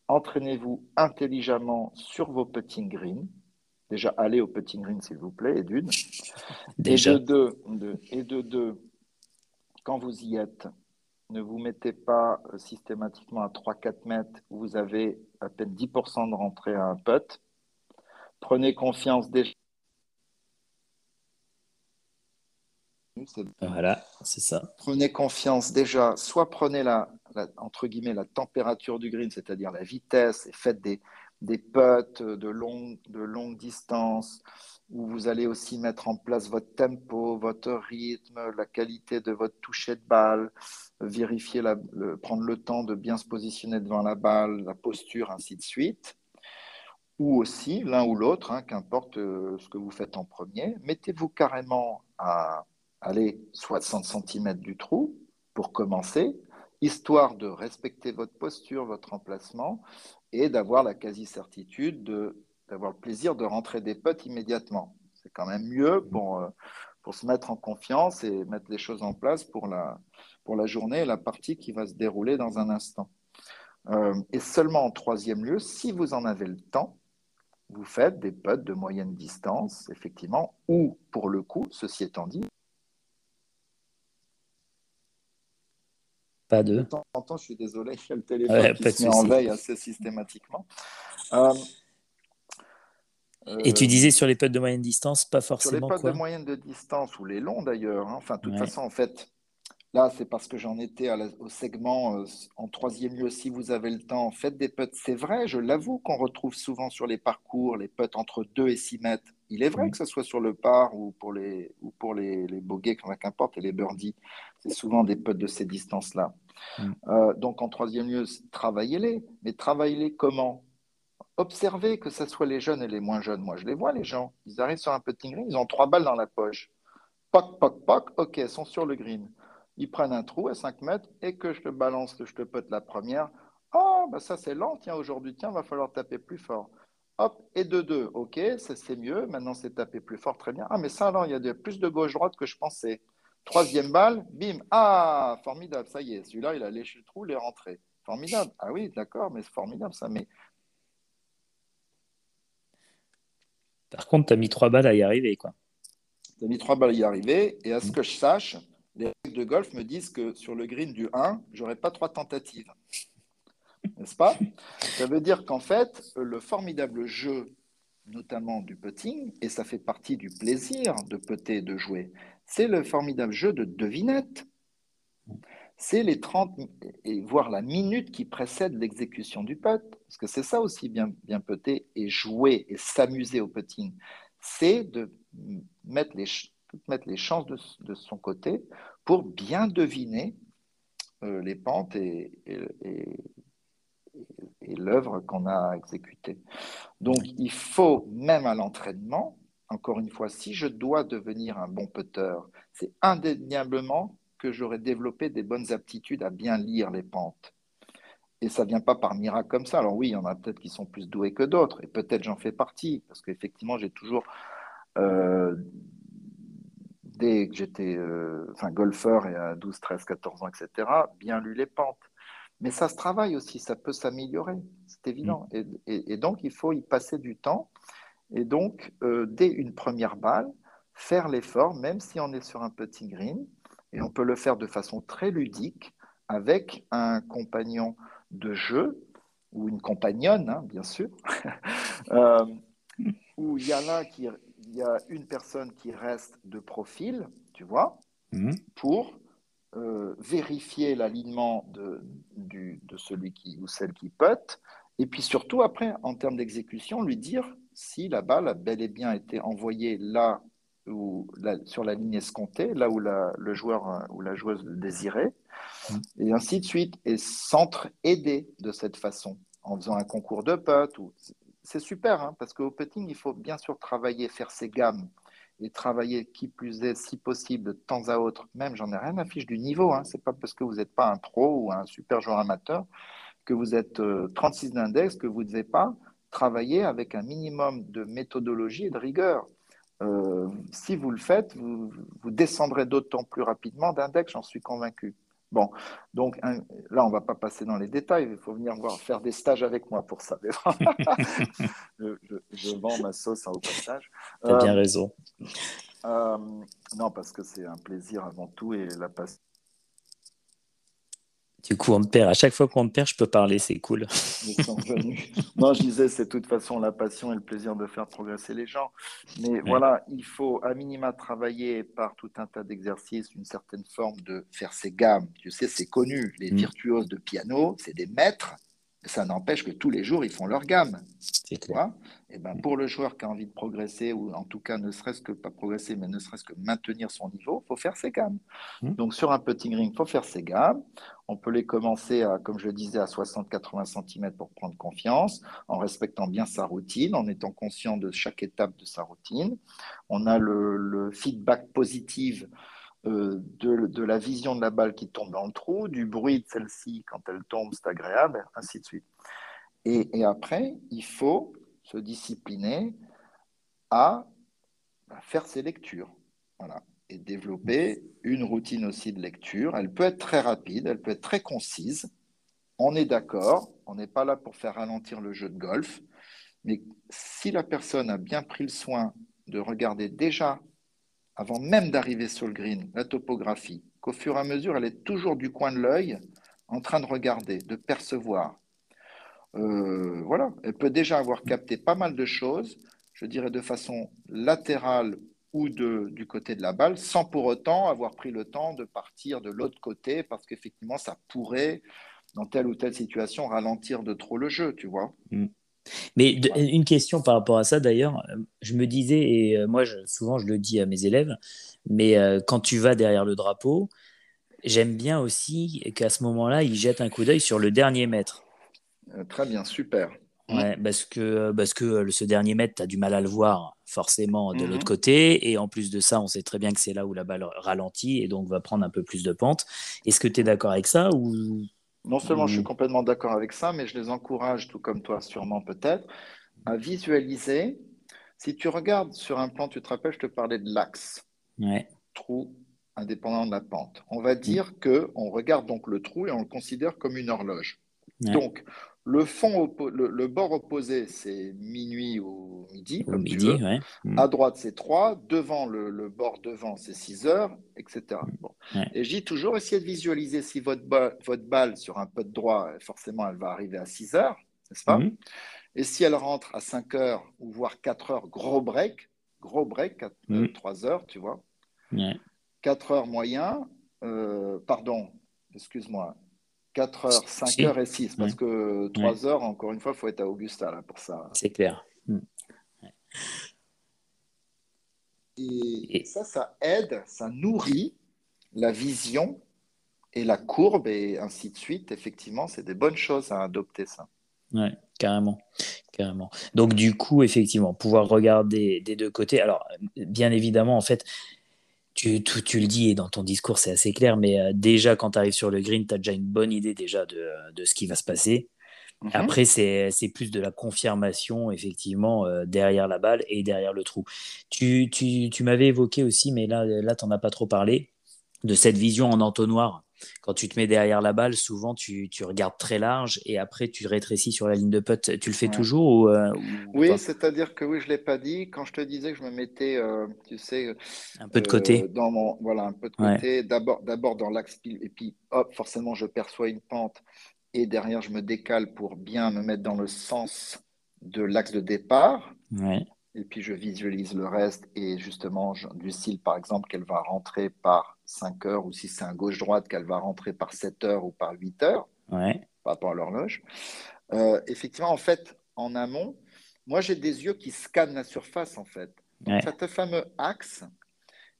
S2: entraînez-vous intelligemment sur vos putting greens. Déjà, allez au putting green, s'il vous plaît, et d'une. Déjà. Et de deux, et de deux, quand vous y êtes, ne vous mettez pas euh, systématiquement à 3-4 mètres où vous avez à peine 10% de rentrée à un putt. Prenez confiance déjà
S1: Voilà, c'est ça.
S2: Prenez confiance déjà, soit prenez la, entre guillemets la température du green, c'est-à-dire la vitesse, et faites des, des putts de longue, de longue distance, où vous allez aussi mettre en place votre tempo, votre rythme, la qualité de votre toucher de balle, vérifier, la, prendre le temps de bien se positionner devant la balle, la posture, ainsi de suite. Ou aussi, l'un ou l'autre, hein, qu'importe euh, ce que vous faites en premier, mettez-vous carrément à allez 60 cm du trou pour commencer, histoire de respecter votre posture, votre emplacement et d'avoir la quasi-certitude d'avoir le plaisir de rentrer des potes immédiatement. C'est quand même mieux pour, euh, pour se mettre en confiance et mettre les choses en place pour la, pour la journée et la partie qui va se dérouler dans un instant. Euh, et seulement en troisième lieu, si vous en avez le temps, vous faites des potes de moyenne distance, effectivement, ou pour le coup, ceci étant dit,
S1: Pas de.
S2: je suis désolé, il y a le téléphone qui se met en veille assez systématiquement. Euh,
S1: Et tu disais sur les putts de moyenne distance, pas forcément.
S2: Sur les putts de moyenne de distance ou les longs d'ailleurs. Hein. Enfin, de toute façon, en fait, là, c'est parce que j'en étais au segment euh, en troisième lieu. Si vous avez le temps, faites des putts. C'est vrai, je l'avoue qu'on retrouve souvent sur les parcours les putts entre 2 et 6 mètres. Il est vrai que ce soit sur le par ou pour les, ou pour les, les bogeys, qu'importe, et les birdies, c'est souvent des putts de ces distances-là. Mm. Euh, donc en troisième lieu, travaillez-les. Mais travaillez-les comment? Observez que ce soit les jeunes et les moins jeunes. Moi, je les vois, les gens. Ils arrivent sur un putting green, ils ont trois balles dans la poche. Poc, poc, poc, ok, ils sont sur le green. Ils prennent un trou à 5 mètres et que je te balance, que je te pote la première. Oh, bah ça c'est lent, tiens, aujourd'hui, tiens, va falloir taper plus fort. Hop, et de deux, ok, c'est mieux. Maintenant, c'est taper plus fort, très bien. Ah, mais ça, alors, il y a plus de gauche-droite que je pensais. Troisième balle, bim, ah, formidable, ça y est, celui-là, il a léché le trou, il est rentré. Formidable. Ah oui, d'accord, mais c'est formidable ça. Mais
S1: Par contre, tu as mis trois balles à y arriver, quoi.
S2: Tu as mis trois balles à y arriver, et à ce que je sache, les règles de golf me disent que sur le green du 1, j'aurai pas trois tentatives. N'est-ce pas? Ça veut dire qu'en fait, le formidable jeu, notamment du putting, et ça fait partie du plaisir de putter, de jouer, c'est le formidable jeu de devinette. C'est les 30, et voire la minute qui précède l'exécution du putt. Parce que c'est ça aussi bien, bien putter et jouer et s'amuser au putting. C'est de mettre les, mettre les chances de, son côté pour bien deviner euh, les pentes et, et l'œuvre qu'on a exécutée. Donc, il faut, même à l'entraînement, encore une fois, si je dois devenir un bon putter, c'est indéniablement que j'aurai développé des bonnes aptitudes à bien lire les pentes. Et ça ne vient pas par miracle comme ça. Alors oui, il y en a peut-être qui sont plus doués que d'autres, et peut-être j'en fais partie, parce qu'effectivement, j'ai toujours, euh, dès que j'étais euh, enfin, golfeur et à 12, 13, 14 ans, etc., bien lu les pentes. Mais ça se travaille aussi, ça peut s'améliorer, c'est évident. Mm. Et, donc, il faut y passer du temps. Et donc, euh, dès une première balle, faire l'effort, même si on est sur un petit green, et on peut le faire de façon très ludique avec un compagnon de jeu ou une compagnonne, hein, bien sûr, euh, où il y a là qui, il y a une personne qui reste de profil, tu vois, mm. pour euh, vérifier l'alignement de, de celui qui ou celle qui pote, et puis surtout après, en termes d'exécution, lui dire si la balle a bel et bien été envoyée là où, sur la ligne escomptée, là où la, le joueur euh, ou la joueuse le désirait, mm. et ainsi de suite, et s'entre-aider de cette façon, en faisant un concours de putt. Ou... C'est super, hein, parce qu'au putting, il faut bien sûr travailler, faire ses gammes, et travailler qui plus est, si possible, de temps à autre, même j'en ai rien à fiche du niveau, hein. ce n'est pas parce que vous n'êtes pas un pro ou un super joueur amateur que vous êtes 36 euh, d'index que vous ne devez pas travailler avec un minimum de méthodologie et de rigueur. Euh, si vous le faites, vous, vous descendrez d'autant plus rapidement d'index, j'en suis convaincu. Bon, donc là, on ne va pas passer dans les détails, il faut venir voir, faire des stages avec moi pour ça. je, vends ma sauce au passage.
S1: Tu as bien euh, raison.
S2: Euh, non, parce que c'est un plaisir avant tout et la passion
S1: du coup, on me perd. À chaque fois qu'on me perd, je peux parler, c'est cool.
S2: non, je disais, c'est de toute façon la passion et le plaisir de faire progresser les gens. Mais voilà, il faut à minima travailler par tout un tas d'exercices, une certaine forme de faire ses gammes. Tu sais, c'est connu. Les mm. virtuoses de piano, c'est des maîtres ça n'empêche que tous les jours, ils font leur gamme. C'est clair. Et ben, pour le joueur qui a envie de progresser, ou en tout cas ne serait-ce que pas progresser, mais ne serait-ce que maintenir son niveau, il faut faire ses gammes. Mmh. Donc sur un putting ring, il faut faire ses gammes. On peut les commencer, à, comme je le disais, à 60-80 cm pour prendre confiance, en respectant bien sa routine, en étant conscient de chaque étape de sa routine. On a le, le feedback positif euh, de, la vision de la balle qui tombe dans le trou, du bruit de celle-ci quand elle tombe, c'est agréable, ainsi de suite. Et, après, il faut se discipliner à faire ses lectures. Voilà. Et développer une routine aussi de lecture. Elle peut être très rapide, elle peut être très concise. On est d'accord, on n'est pas là pour faire ralentir le jeu de golf. Mais si la personne a bien pris le soin de regarder déjà avant même d'arriver sur le green, la topographie, qu'au fur et à mesure, elle est toujours du coin de l'œil, en train de regarder, de percevoir. Euh, voilà, elle peut déjà avoir capté pas mal de choses, je dirais de façon latérale ou de, du côté de la balle, sans pour autant avoir pris le temps de partir de l'autre côté, parce qu'effectivement, ça pourrait, dans telle ou telle situation, ralentir de trop le jeu, tu vois. Mm.
S1: Mais une question par rapport à ça, d'ailleurs, euh, je me disais, et euh, moi souvent je le dis à mes élèves, mais euh, quand tu vas derrière le drapeau, j'aime bien aussi qu'à ce moment-là, ils jettent un coup d'œil sur le dernier mètre.
S2: très bien, super.
S1: Ouais, parce que, parce que ce dernier mètre, tu as du mal à le voir forcément de l'autre mhm. côté. Et en plus de ça, on sait très bien que c'est là où la balle ralentit et donc va prendre un peu plus de pente. Est-ce que tu es d'accord avec ça ou
S2: non seulement je suis complètement d'accord avec ça, mais je les encourage, tout comme toi sûrement peut-être, à visualiser. Si tu regardes sur un plan, tu te rappelles, je te parlais de l'axe. Trou indépendant de la pente. On va dire que on regarde donc le trou et on le considère comme une horloge. Donc, Le, fond, le, bord opposé, c'est minuit ou midi, comme
S1: midi, tu
S2: veux.
S1: Mm.
S2: À droite, c'est 3. Devant, le, bord devant, c'est 6 heures, etc. Mm. Et je dis toujours, essayez de visualiser si votre, votre balle sur un pot de droit, forcément, elle va arriver à 6 heures, n'est-ce pas? Mm. Et si elle rentre à 5 heures ou voire 4 heures, gros break, gros break, 4, 3 heures, tu vois. 4 heures moyen, euh, pardon, excuse-moi, 4 heures, 5 heures et 6, parce que 3 heures, encore une fois, il faut être à Augusta là, pour ça.
S1: C'est clair. Hmm.
S2: Et, ça, ça aide, ça nourrit la vision et la courbe et ainsi de suite. Effectivement, c'est des bonnes choses à adopter ça.
S1: Ouais, carrément, carrément. Donc du coup, effectivement, pouvoir regarder des deux côtés. Alors, bien évidemment, en fait, tu, tu, le dis et dans ton discours, c'est assez clair, mais euh, déjà, quand tu arrives sur le green, tu as déjà une bonne idée déjà de, de ce qui va se passer. Mhm. Après, c'est plus de la confirmation, effectivement, euh, derrière la balle et derrière le trou. Tu, tu, tu m'avais évoqué aussi, mais là, là tu n'en as pas trop parlé, de cette vision en entonnoir quand tu te mets derrière la balle, souvent tu, tu, regardes très large et après tu rétrécis sur la ligne de putt. Tu le fais toujours ou, euh,
S2: Oui, c'est-à-dire que oui, je ne l'ai pas dit. Quand je te disais que je me mettais, euh, tu sais,
S1: un peu de côté.
S2: Euh, dans mon, voilà, un peu de côté. D'abord, d'abord dans l'axe et puis hop, forcément, je perçois une pente et derrière, je me décale pour bien me mettre dans le sens de l'axe de départ.
S1: Ouais
S2: et puis je visualise le reste et justement du style par exemple qu'elle va rentrer par 5 heures ou si c'est un gauche-droite qu'elle va rentrer par 7 heures ou par 8 heures
S1: ouais.
S2: par rapport à l'horloge. Euh, effectivement, en fait, en amont, moi j'ai des yeux qui scannent la surface en fait. Donc, ce fameux axe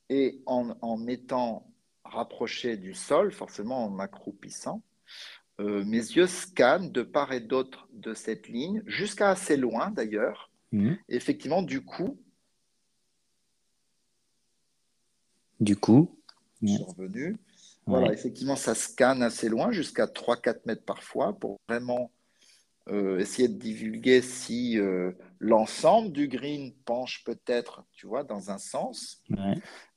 S2: et en, en étant rapproché du sol, forcément en m'accroupissant, euh, mes yeux scannent de part et d'autre de cette ligne, jusqu'à assez loin d'ailleurs,
S1: Mhm.
S2: Effectivement, du coup.
S1: Du coup.
S2: Revenu. Voilà, effectivement, ça scanne assez loin, jusqu'à 3-4 mètres parfois, pour vraiment euh, essayer de divulguer si euh, l'ensemble du green penche peut-être, tu vois, dans un sens.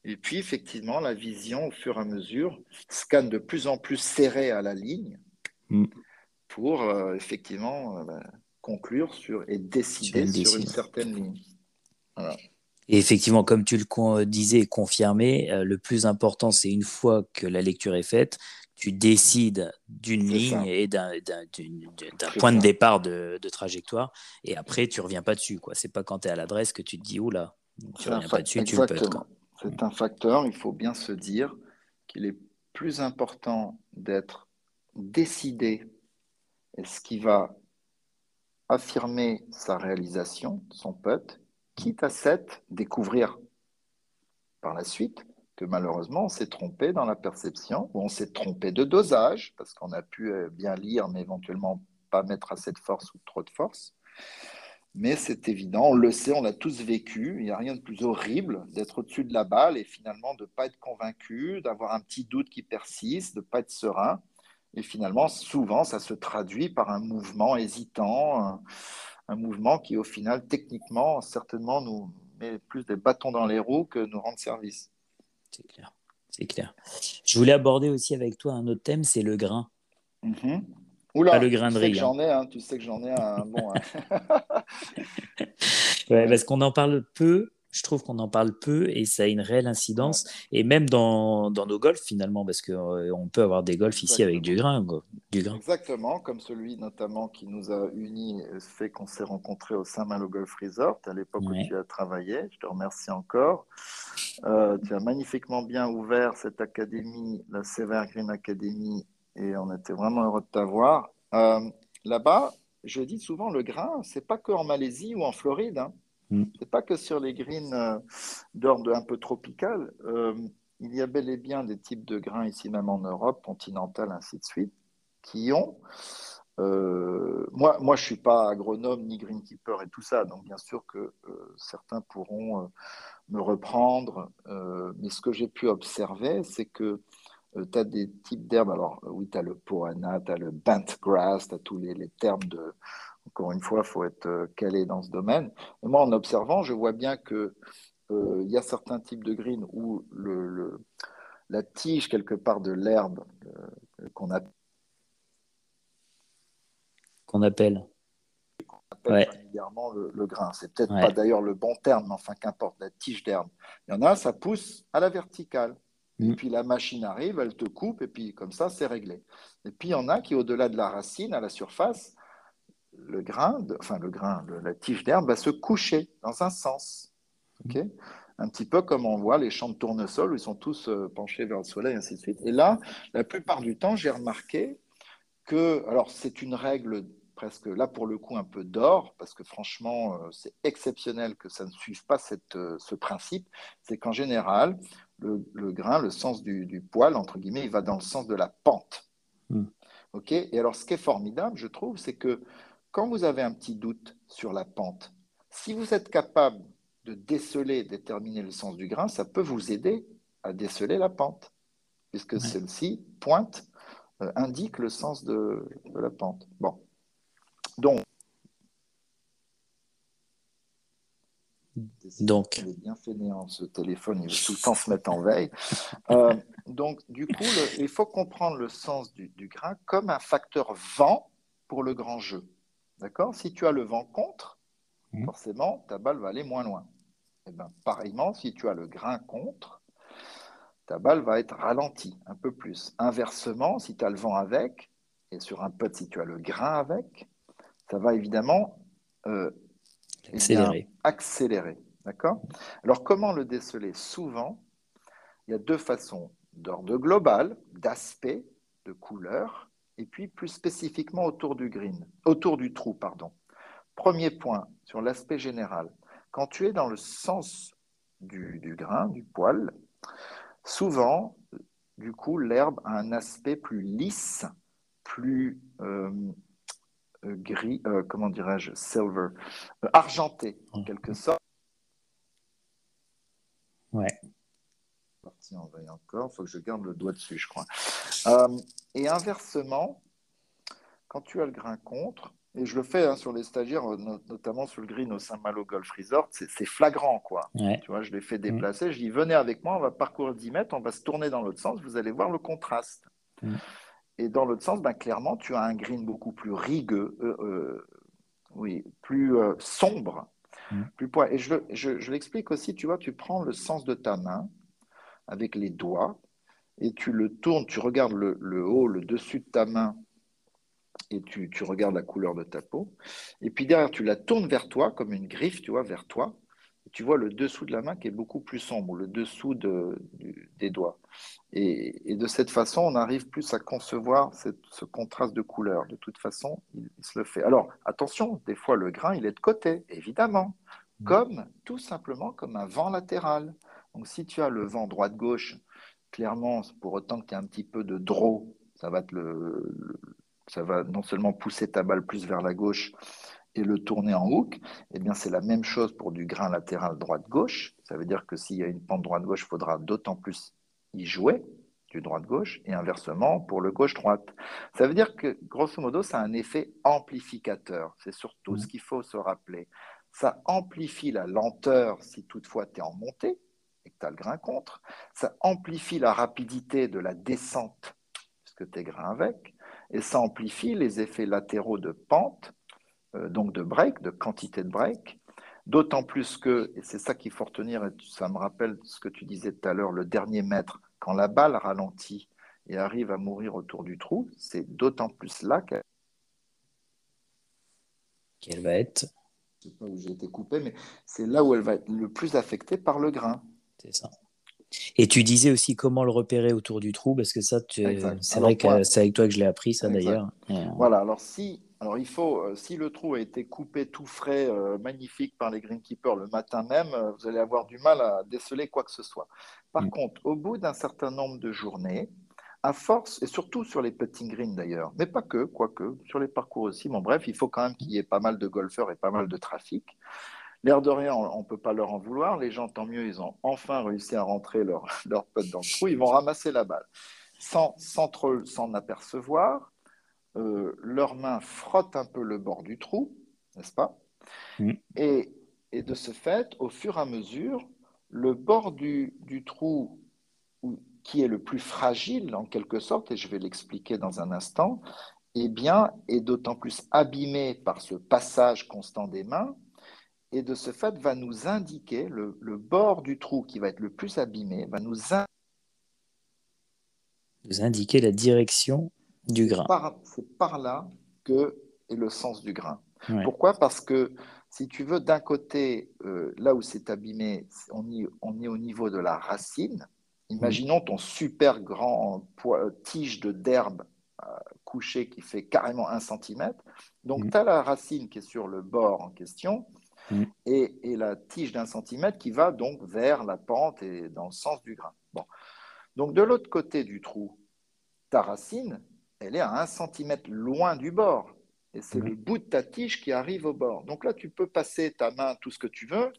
S2: Et puis, effectivement, la vision, au fur et à mesure, scanne de plus en plus serré à la ligne
S1: mm.
S2: pour, euh, effectivement, conclure sur et décider sur une, certaine ligne.
S1: Et effectivement, comme tu le disais et confirmé, euh, le plus important, c'est une fois que la lecture est faite, tu décides d'une ligne et d'un point de départ de, trajectoire, et après, tu reviens pas dessus. Ce n'est pas quand tu es à l'adresse que tu te dis, oula, tu reviens pas dessus, tu le peux.
S2: C'est un facteur, il faut bien se dire qu'il est plus important d'être décidé et ce qui va affirmer sa réalisation, son pote, quitte à cette découvrir par la suite que malheureusement on s'est trompé dans la perception ou on s'est trompé de dosage parce qu'on a pu euh, bien lire mais éventuellement pas mettre assez de force ou trop de force. Mais c'est évident, on le sait, on l'a tous vécu. Il n'y a rien de plus horrible d'être au-dessus de la balle et finalement de ne pas être convaincu, d'avoir un petit doute qui persiste, de ne pas être serein. Et finalement, souvent, ça se traduit par un mouvement hésitant, un, mouvement qui, au final, techniquement, certainement, nous met plus des bâtons dans les roues que nous rend service.
S1: C'est clair. C'est clair. Je voulais aborder aussi avec toi un autre thème, c'est le grain.
S2: Mm Oula,
S1: le grain de riz.
S2: J'en ai, hein, tu sais que j'en ai un bon.
S1: Hein. ouais, parce qu'on en parle peu, je trouve qu'on en parle peu et ça a une réelle incidence. Et même dans, dans, nos golfs, finalement, parce qu'on euh, on peut avoir des golfs ici avec du grain, du grain.
S2: Exactement, comme celui notamment qui nous a unis, fait qu'on s'est rencontrés au Saint-Malo Golf Resort à l'époque où tu as travaillé. Je te remercie encore. Euh, tu as magnifiquement bien ouvert cette académie, la Sever Green Academy, et on était vraiment heureux de t'avoir. Euh, là-bas, je dis souvent, le grain, c'est pas que en Malaisie ou en Floride. Hein.
S1: Mm.
S2: C'est pas que sur les greens euh, d'ordre un peu tropical. Euh, il y a bel et bien des types de grains ici, même en Europe, continentale, ainsi de suite, qui ont. Euh, moi, moi, je suis pas agronome ni greenkeeper et tout ça, donc bien sûr que certains pourront me reprendre. mais ce que j'ai pu observer, c'est que tu as des types d'herbes. Alors, oui, tu as le poana, tu as le bent grass, tu as tous les termes de, encore une fois, il faut être euh, calé dans ce domaine. moi, en observant, je vois bien qu'il euh, y a certains types de greens où le, la tige, quelque part, de l'herbe euh, qu'on a
S1: qu'on appelle.
S2: appelle familièrement le, grain. C'est peut-être pas d'ailleurs le bon terme, mais enfin qu'importe, la tige d'herbe. Il y en a, ça pousse à la verticale. Et mm. puis la machine arrive, elle te coupe, et puis comme ça, c'est réglé. Et puis il y en a qui, au-delà de la racine, à la surface, le grain, enfin le grain, la tige d'herbe va se coucher dans un sens. ok? Un petit peu comme on voit les champs de tournesol où ils sont tous euh, penchés vers le soleil, ainsi de suite. Et là, la plupart du temps, j'ai remarqué que, alors c'est une règle presque là pour le coup un peu d'or, parce que franchement, euh, c'est exceptionnel que ça ne suive pas cette, euh, ce principe, c'est qu'en général, le, grain, le sens du, poil, entre guillemets, il va dans le sens de la pente. Hmm. ok? Et alors, ce qui est formidable, je trouve, c'est que quand vous avez un petit doute sur la pente, si vous êtes capable de déceler, déterminer le sens du grain, ça peut vous aider à déceler la pente, puisque celle-ci pointe, euh, indique le sens de, la pente. Bon. Donc,
S1: Donc.
S2: Il est bien fainéant ce téléphone, il veut tout le temps se mettre en veille. Euh, donc, du coup, il faut comprendre le sens du, du, grain comme un facteur vent pour le grand jeu. D'accord Si tu as le vent contre, mmh. forcément, ta balle va aller moins loin. Et eh ben, pareillement, si tu as le grain contre, ta balle va être ralentie un peu plus. Inversement, si tu as le vent avec, et sur un putt, si tu as le grain avec, ça va évidemment euh,
S1: eh accélérer.
S2: accélérer. D'accord? Alors, comment le déceler? Souvent, il y a deux façons d'ordre global, d'aspect, de couleur, et puis plus spécifiquement autour du green, autour du trou, pardon. Premier point sur l'aspect général. Quand tu es dans le sens du, grain, du poil, souvent, du coup, l'herbe a un aspect plus lisse, plus euh, euh, gris, euh, comment dirais-je, silver, argenté en quelque sorte.
S1: Ouais.
S2: Parti en veille encore, il faut que je garde le doigt dessus, je crois. Et inversement, quand tu as le grain contre, et je le fais hein, sur les stagiaires, notamment sur le green au Saint-Malo Golf Resort, c'est flagrant, quoi. Tu vois, je les fais mm. déplacer, je dis, venez avec moi, on va parcourir 10 mètres, on va se tourner dans l'autre sens, vous allez voir le contraste. Mm. Et dans l'autre sens, ben, clairement, tu as un green beaucoup plus rigueux, euh, euh, oui, plus euh, sombre, mm. plus poids. Et je, je, l'explique aussi, tu vois, tu prends le sens de ta main avec les doigts et tu le tournes, tu regardes le, le haut, le dessus de ta main et tu, regardes la couleur de ta peau. Et puis derrière, tu la tournes vers toi, comme une griffe, tu vois, vers toi. Et tu vois le dessous de la main qui est beaucoup plus sombre, le dessous de, des doigts. Et, de cette façon, on arrive plus à concevoir ce contraste de couleur. De toute façon, il, se le fait. Alors, attention, des fois, le grain, il est de côté, évidemment, mmh. comme tout simplement comme un vent latéral. Donc, si tu as le vent droite-gauche, clairement, pour autant que tu aies un petit peu de draw, ça va être le, ça va non seulement pousser ta balle plus vers la gauche et le tourner en hook, eh bien c'est la même chose pour du grain latéral droite-gauche. Ça veut dire que s'il y a une pente droite-gauche, il faudra d'autant plus y jouer du droite-gauche et inversement pour le gauche-droite. Ça veut dire que grosso modo, ça a un effet amplificateur. C'est surtout ce mmh. qu'il faut se rappeler. Ça amplifie la lenteur si toutefois tu es en montée le grain contre. Ça amplifie la rapidité de la descente puisque tu es grain avec et ça amplifie les effets latéraux de pente, euh, donc de break, de quantité de break. D'autant plus que, et c'est ça qu'il faut retenir, et ça me rappelle ce que tu disais tout à l'heure, le dernier mètre, quand la balle ralentit et arrive à mourir autour du trou, c'est d'autant plus là qu'elle
S1: qu'elle va être.
S2: Je ne sais pas où j'ai été coupé, mais c'est là où elle va être le plus affectée par le grain.
S1: C'est ça. Et tu disais aussi comment le repérer autour du trou, parce que ça, c'est vrai que c'est avec toi que je l'ai appris, ça d'ailleurs.
S2: Euh, voilà, alors si, alors il faut, euh, si le trou a été coupé tout frais, euh, magnifique par les greenkeepers le matin même, vous allez avoir du mal à déceler quoi que ce soit. Par mm. contre, au bout d'un certain nombre de journées, à force, et surtout sur les putting greens d'ailleurs, mais pas que, quoique, sur les parcours aussi, bon bref, il faut quand même qu'il y ait pas mal de golfeurs et pas mal de trafic. L'air de rien, on ne peut pas leur en vouloir. Les gens, tant mieux, ils ont enfin réussi à rentrer leur, leur pote dans le trou. Ils vont ramasser la balle. Sans, sans s'en apercevoir, euh, leurs mains frottent un peu le bord du trou, n'est-ce pas? Mm. et, et, de ce fait, au fur et à mesure, le bord du, du trou qui est le plus fragile en quelque sorte, et je vais l'expliquer dans un instant, eh bien, est d'autant plus abîmé par ce passage constant des mains et de ce fait va nous indiquer le, bord du trou qui va être le plus abîmé, va nous,
S1: indiquer la direction du grain.
S2: C'est par, là que est le sens du grain. Pourquoi? Parce que si tu veux, d'un côté, euh, là où c'est abîmé, on, on, est au niveau de la racine. Imaginons ton super grand tige de d'herbe euh, couché qui fait carrément un centimètre. Donc, mm. tu as la racine qui est sur le bord en question Mm. et, la tige d'un centimètre qui va donc vers la pente et dans le sens du grain. Bon. Donc de l'autre côté du trou, ta racine, elle est à un centimètre loin du bord. Et c'est mm. le bout de ta tige qui arrive au bord. Donc là, tu peux passer ta main tout ce que tu veux.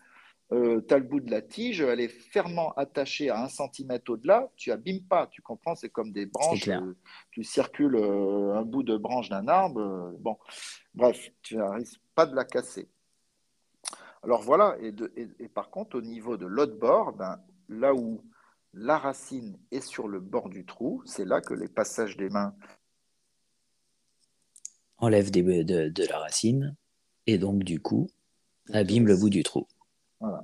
S2: Euh, tu as le bout de la tige, elle est fermement attachée à un centimètre au-delà. Tu abîmes pas, tu comprends C'est comme des branches. Euh, tu circules euh, un bout de branche d'un arbre. bon, bref, tu n'arrives pas de la casser. Alors voilà, et, par contre, au niveau de l'autre bord, ben, là où la racine est sur le bord du trou, c'est là que les passages des mains
S1: enlèvent de, la racine et donc du coup abîment le bout du trou. Voilà.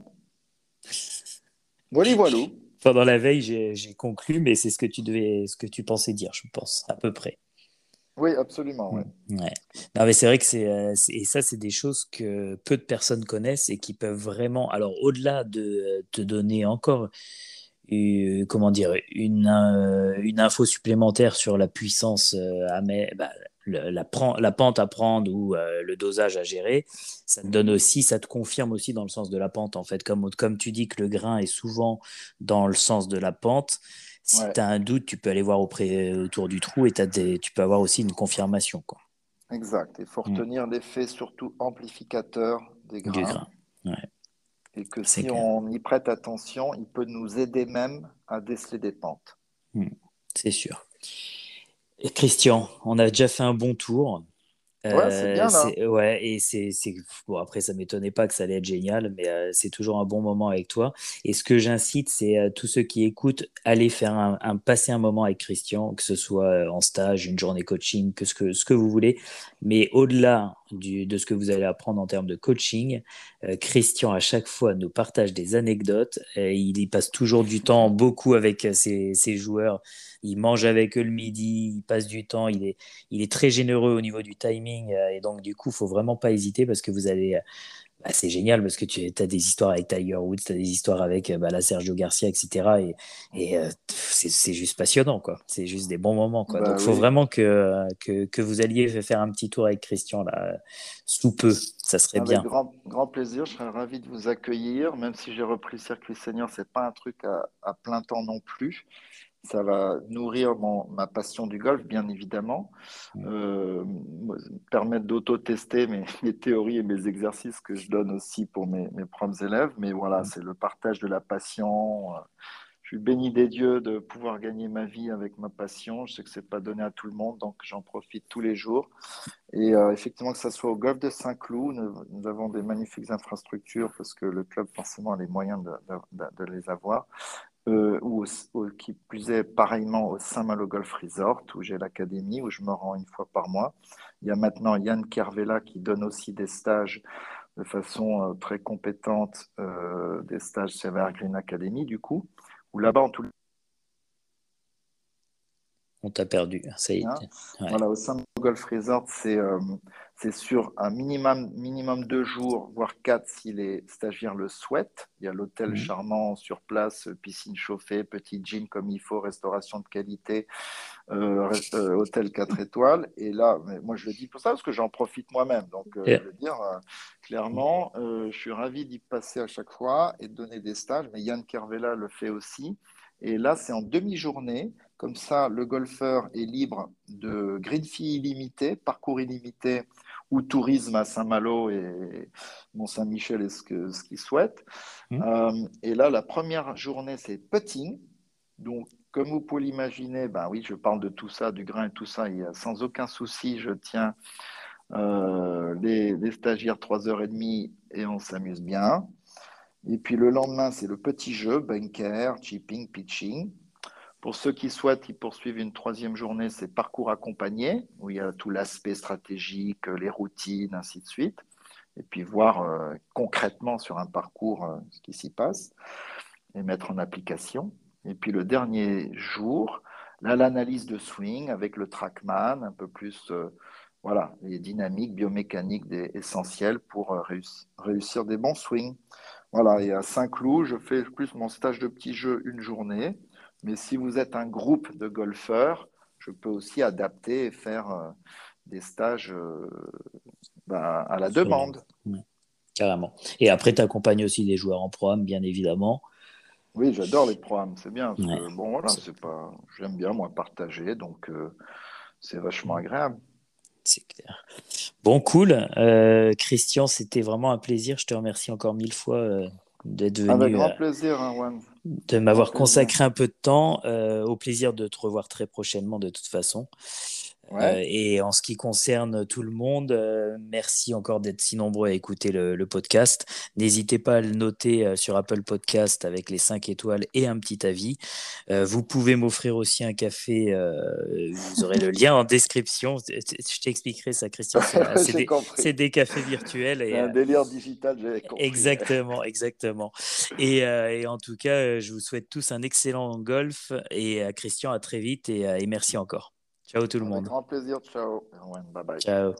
S2: Voilà, voilà.
S1: Pendant la veille, j'ai conclu, mais c'est ce que tu devais, ce que tu pensais dire, je pense, à peu près.
S2: Oui, absolument.
S1: Mais c'est vrai que c'est euh, et ça, c'est des choses que peu de personnes connaissent et qui peuvent vraiment. Alors, au-delà de te donner encore, euh, comment dire, une, euh, une info supplémentaire sur la puissance à bah, la, la, pente à prendre ou le dosage à gérer, ça te donne aussi, ça te confirme aussi dans le sens de la pente en fait. Comme, comme tu dis que le grain est souvent dans le sens de la pente, si tu as un doute, tu peux aller voir auprès, autour du trou et tu peux avoir aussi une confirmation. Quoi.
S2: Exact. Il faut mm. retenir l'effet surtout amplificateur des grains. Et que si on y prête attention, il peut nous aider même à déceler des pentes.
S1: Mm. C'est sûr. Et Christian, on a déjà fait un bon tour.
S2: Ouais, c'est bien là.
S1: Ouais, et c'est bon après ça m'étonnait pas que ça allait être génial, mais euh, c'est toujours un bon moment avec toi. Et ce que j'incite, c'est euh, tous ceux qui écoutent, allez faire un, passer un moment avec Christian, que ce soit euh, en stage, une journée coaching, que ce que ce que vous voulez. Mais au-delà de ce que vous allez apprendre en termes de coaching, Christian à chaque fois nous partage des anecdotes. Et il y passe toujours du temps beaucoup avec ses, ses joueurs il mange avec eux le midi, il passe du temps, il est, il est très généreux au niveau du timing. Euh, et donc, du coup, il faut vraiment pas hésiter parce que vous allez. Euh, bah, c'est génial parce que tu as des histoires avec Tiger Woods, tu as des histoires avec euh, bah, la Sergio Garcia, etc. Et, et c'est juste passionnant, quoi. C'est juste des bons moments, quoi. Bah donc, il faut vraiment que, que, que, vous alliez faire un petit tour avec Christian, là, sous peu. Ça serait bien.
S2: Grand, grand plaisir, je serais ravi de vous accueillir, même si j'ai repris Circuit Senior, c'est pas un truc à, à plein temps non plus ça va nourrir ma passion du golf, bien évidemment, euh, permettre d'auto-tester mes, théories et mes exercices que je donne aussi pour mes, propres élèves. Mais voilà, c'est le partage de la passion. Je suis béni des dieux de pouvoir gagner ma vie avec ma passion. Je sais que ce n'est pas donné à tout le monde, donc j'en profite tous les jours. Et euh, effectivement, que ce soit au golf de Saint-Cloud, nous, avons des magnifiques infrastructures parce que le club, forcément, a les moyens de les avoir. Euh, ou, qui plus est pareillement au Saint-Malo Golf Resort, où j'ai l'académie, où je me rends une fois par mois. Il y a maintenant Yann Kervella qui donne aussi des stages de façon euh, très compétente, euh, des stages chez Evergreen Academy, du coup, où là-bas, en tout
S1: on t'a perdu, ça y est. Hein?
S2: Voilà, au Saint-Malo Golf Resort, c'est c'est sur un minimum, minimum deux jours, voire quatre si les stagiaires le souhaitent. Il y a l'hôtel mhm. charmant sur place, piscine chauffée, petit gym comme il faut, restauration de qualité, euh, euh, hôtel 4 étoiles. Et là, moi je le dis pour ça parce que j'en profite moi-même. Donc, euh, je veux dire, clairement, je suis ravi d'y passer à chaque fois et de donner des stages. Mais Yann Kervella le fait aussi. Et là, c'est en demi-journée. Comme ça, le golfeur est libre de green fee illimité, parcours illimité ou tourisme à Saint-Malo et Mont-Saint-Michel est ce qu'il ce souhaite. Mmh. Euh, et là, la première journée, c'est putting. Donc, comme vous pouvez l'imaginer, ben oui, je parle de tout ça, du grain et tout ça, a sans aucun souci, je tiens euh, les, les, stagiaires 3h30 et on s'amuse bien. Et puis le lendemain, c'est le petit jeu, bunker, chipping, pitching. Pour ceux qui souhaitent y poursuivre une troisième journée, c'est parcours accompagné, où il y a tout l'aspect stratégique, les routines, ainsi de suite, et puis voir euh, concrètement sur un parcours euh, ce qui s'y passe et mettre en application. Et puis le dernier jour, là, l'analyse de swing avec le trackman, un peu plus, euh, voilà, les dynamiques biomécaniques des, essentielles pour réussir des bons swings. Voilà, et à Saint-Cloud, je fais plus mon stage de petit jeu une journée. Mais si vous êtes un groupe de golfeurs, je peux aussi adapter et faire euh, des stages euh, bah, à la demande.
S1: carrément. Et après, tu accompagnes aussi des joueurs en programme, bien évidemment.
S2: Oui, j'adore les programmes, c'est bien. bon, voilà, c'est pas. J'aime bien, moi, partager, donc euh, c'est vachement agréable.
S1: C'est clair. Bon, cool. Christian, c'était vraiment un plaisir. Je te remercie encore mille fois d'être venu.
S2: Avec grand plaisir, hein, Juan
S1: de m'avoir consacré un peu de temps. Euh, au plaisir de te revoir très prochainement de toute façon. Euh, et en ce qui concerne tout le monde, euh, merci encore d'être si nombreux à écouter le, podcast. N'hésitez pas à le noter euh, sur Apple Podcast avec les 5 étoiles et un petit avis. vous pouvez m'offrir aussi un café. vous aurez le lien en description. Je t'expliquerai ça, Christian. C'est des, cafés virtuels. Et,
S2: un délire digital, j'avais
S1: compris. Exactement, exactement. Et, et, en tout cas, je vous souhaite tous un excellent golf. Et à Christian, à très vite et, et merci encore. Ciao tout le monde.
S2: Avec grand plaisir. Ciao. Bye bye.
S1: Ciao.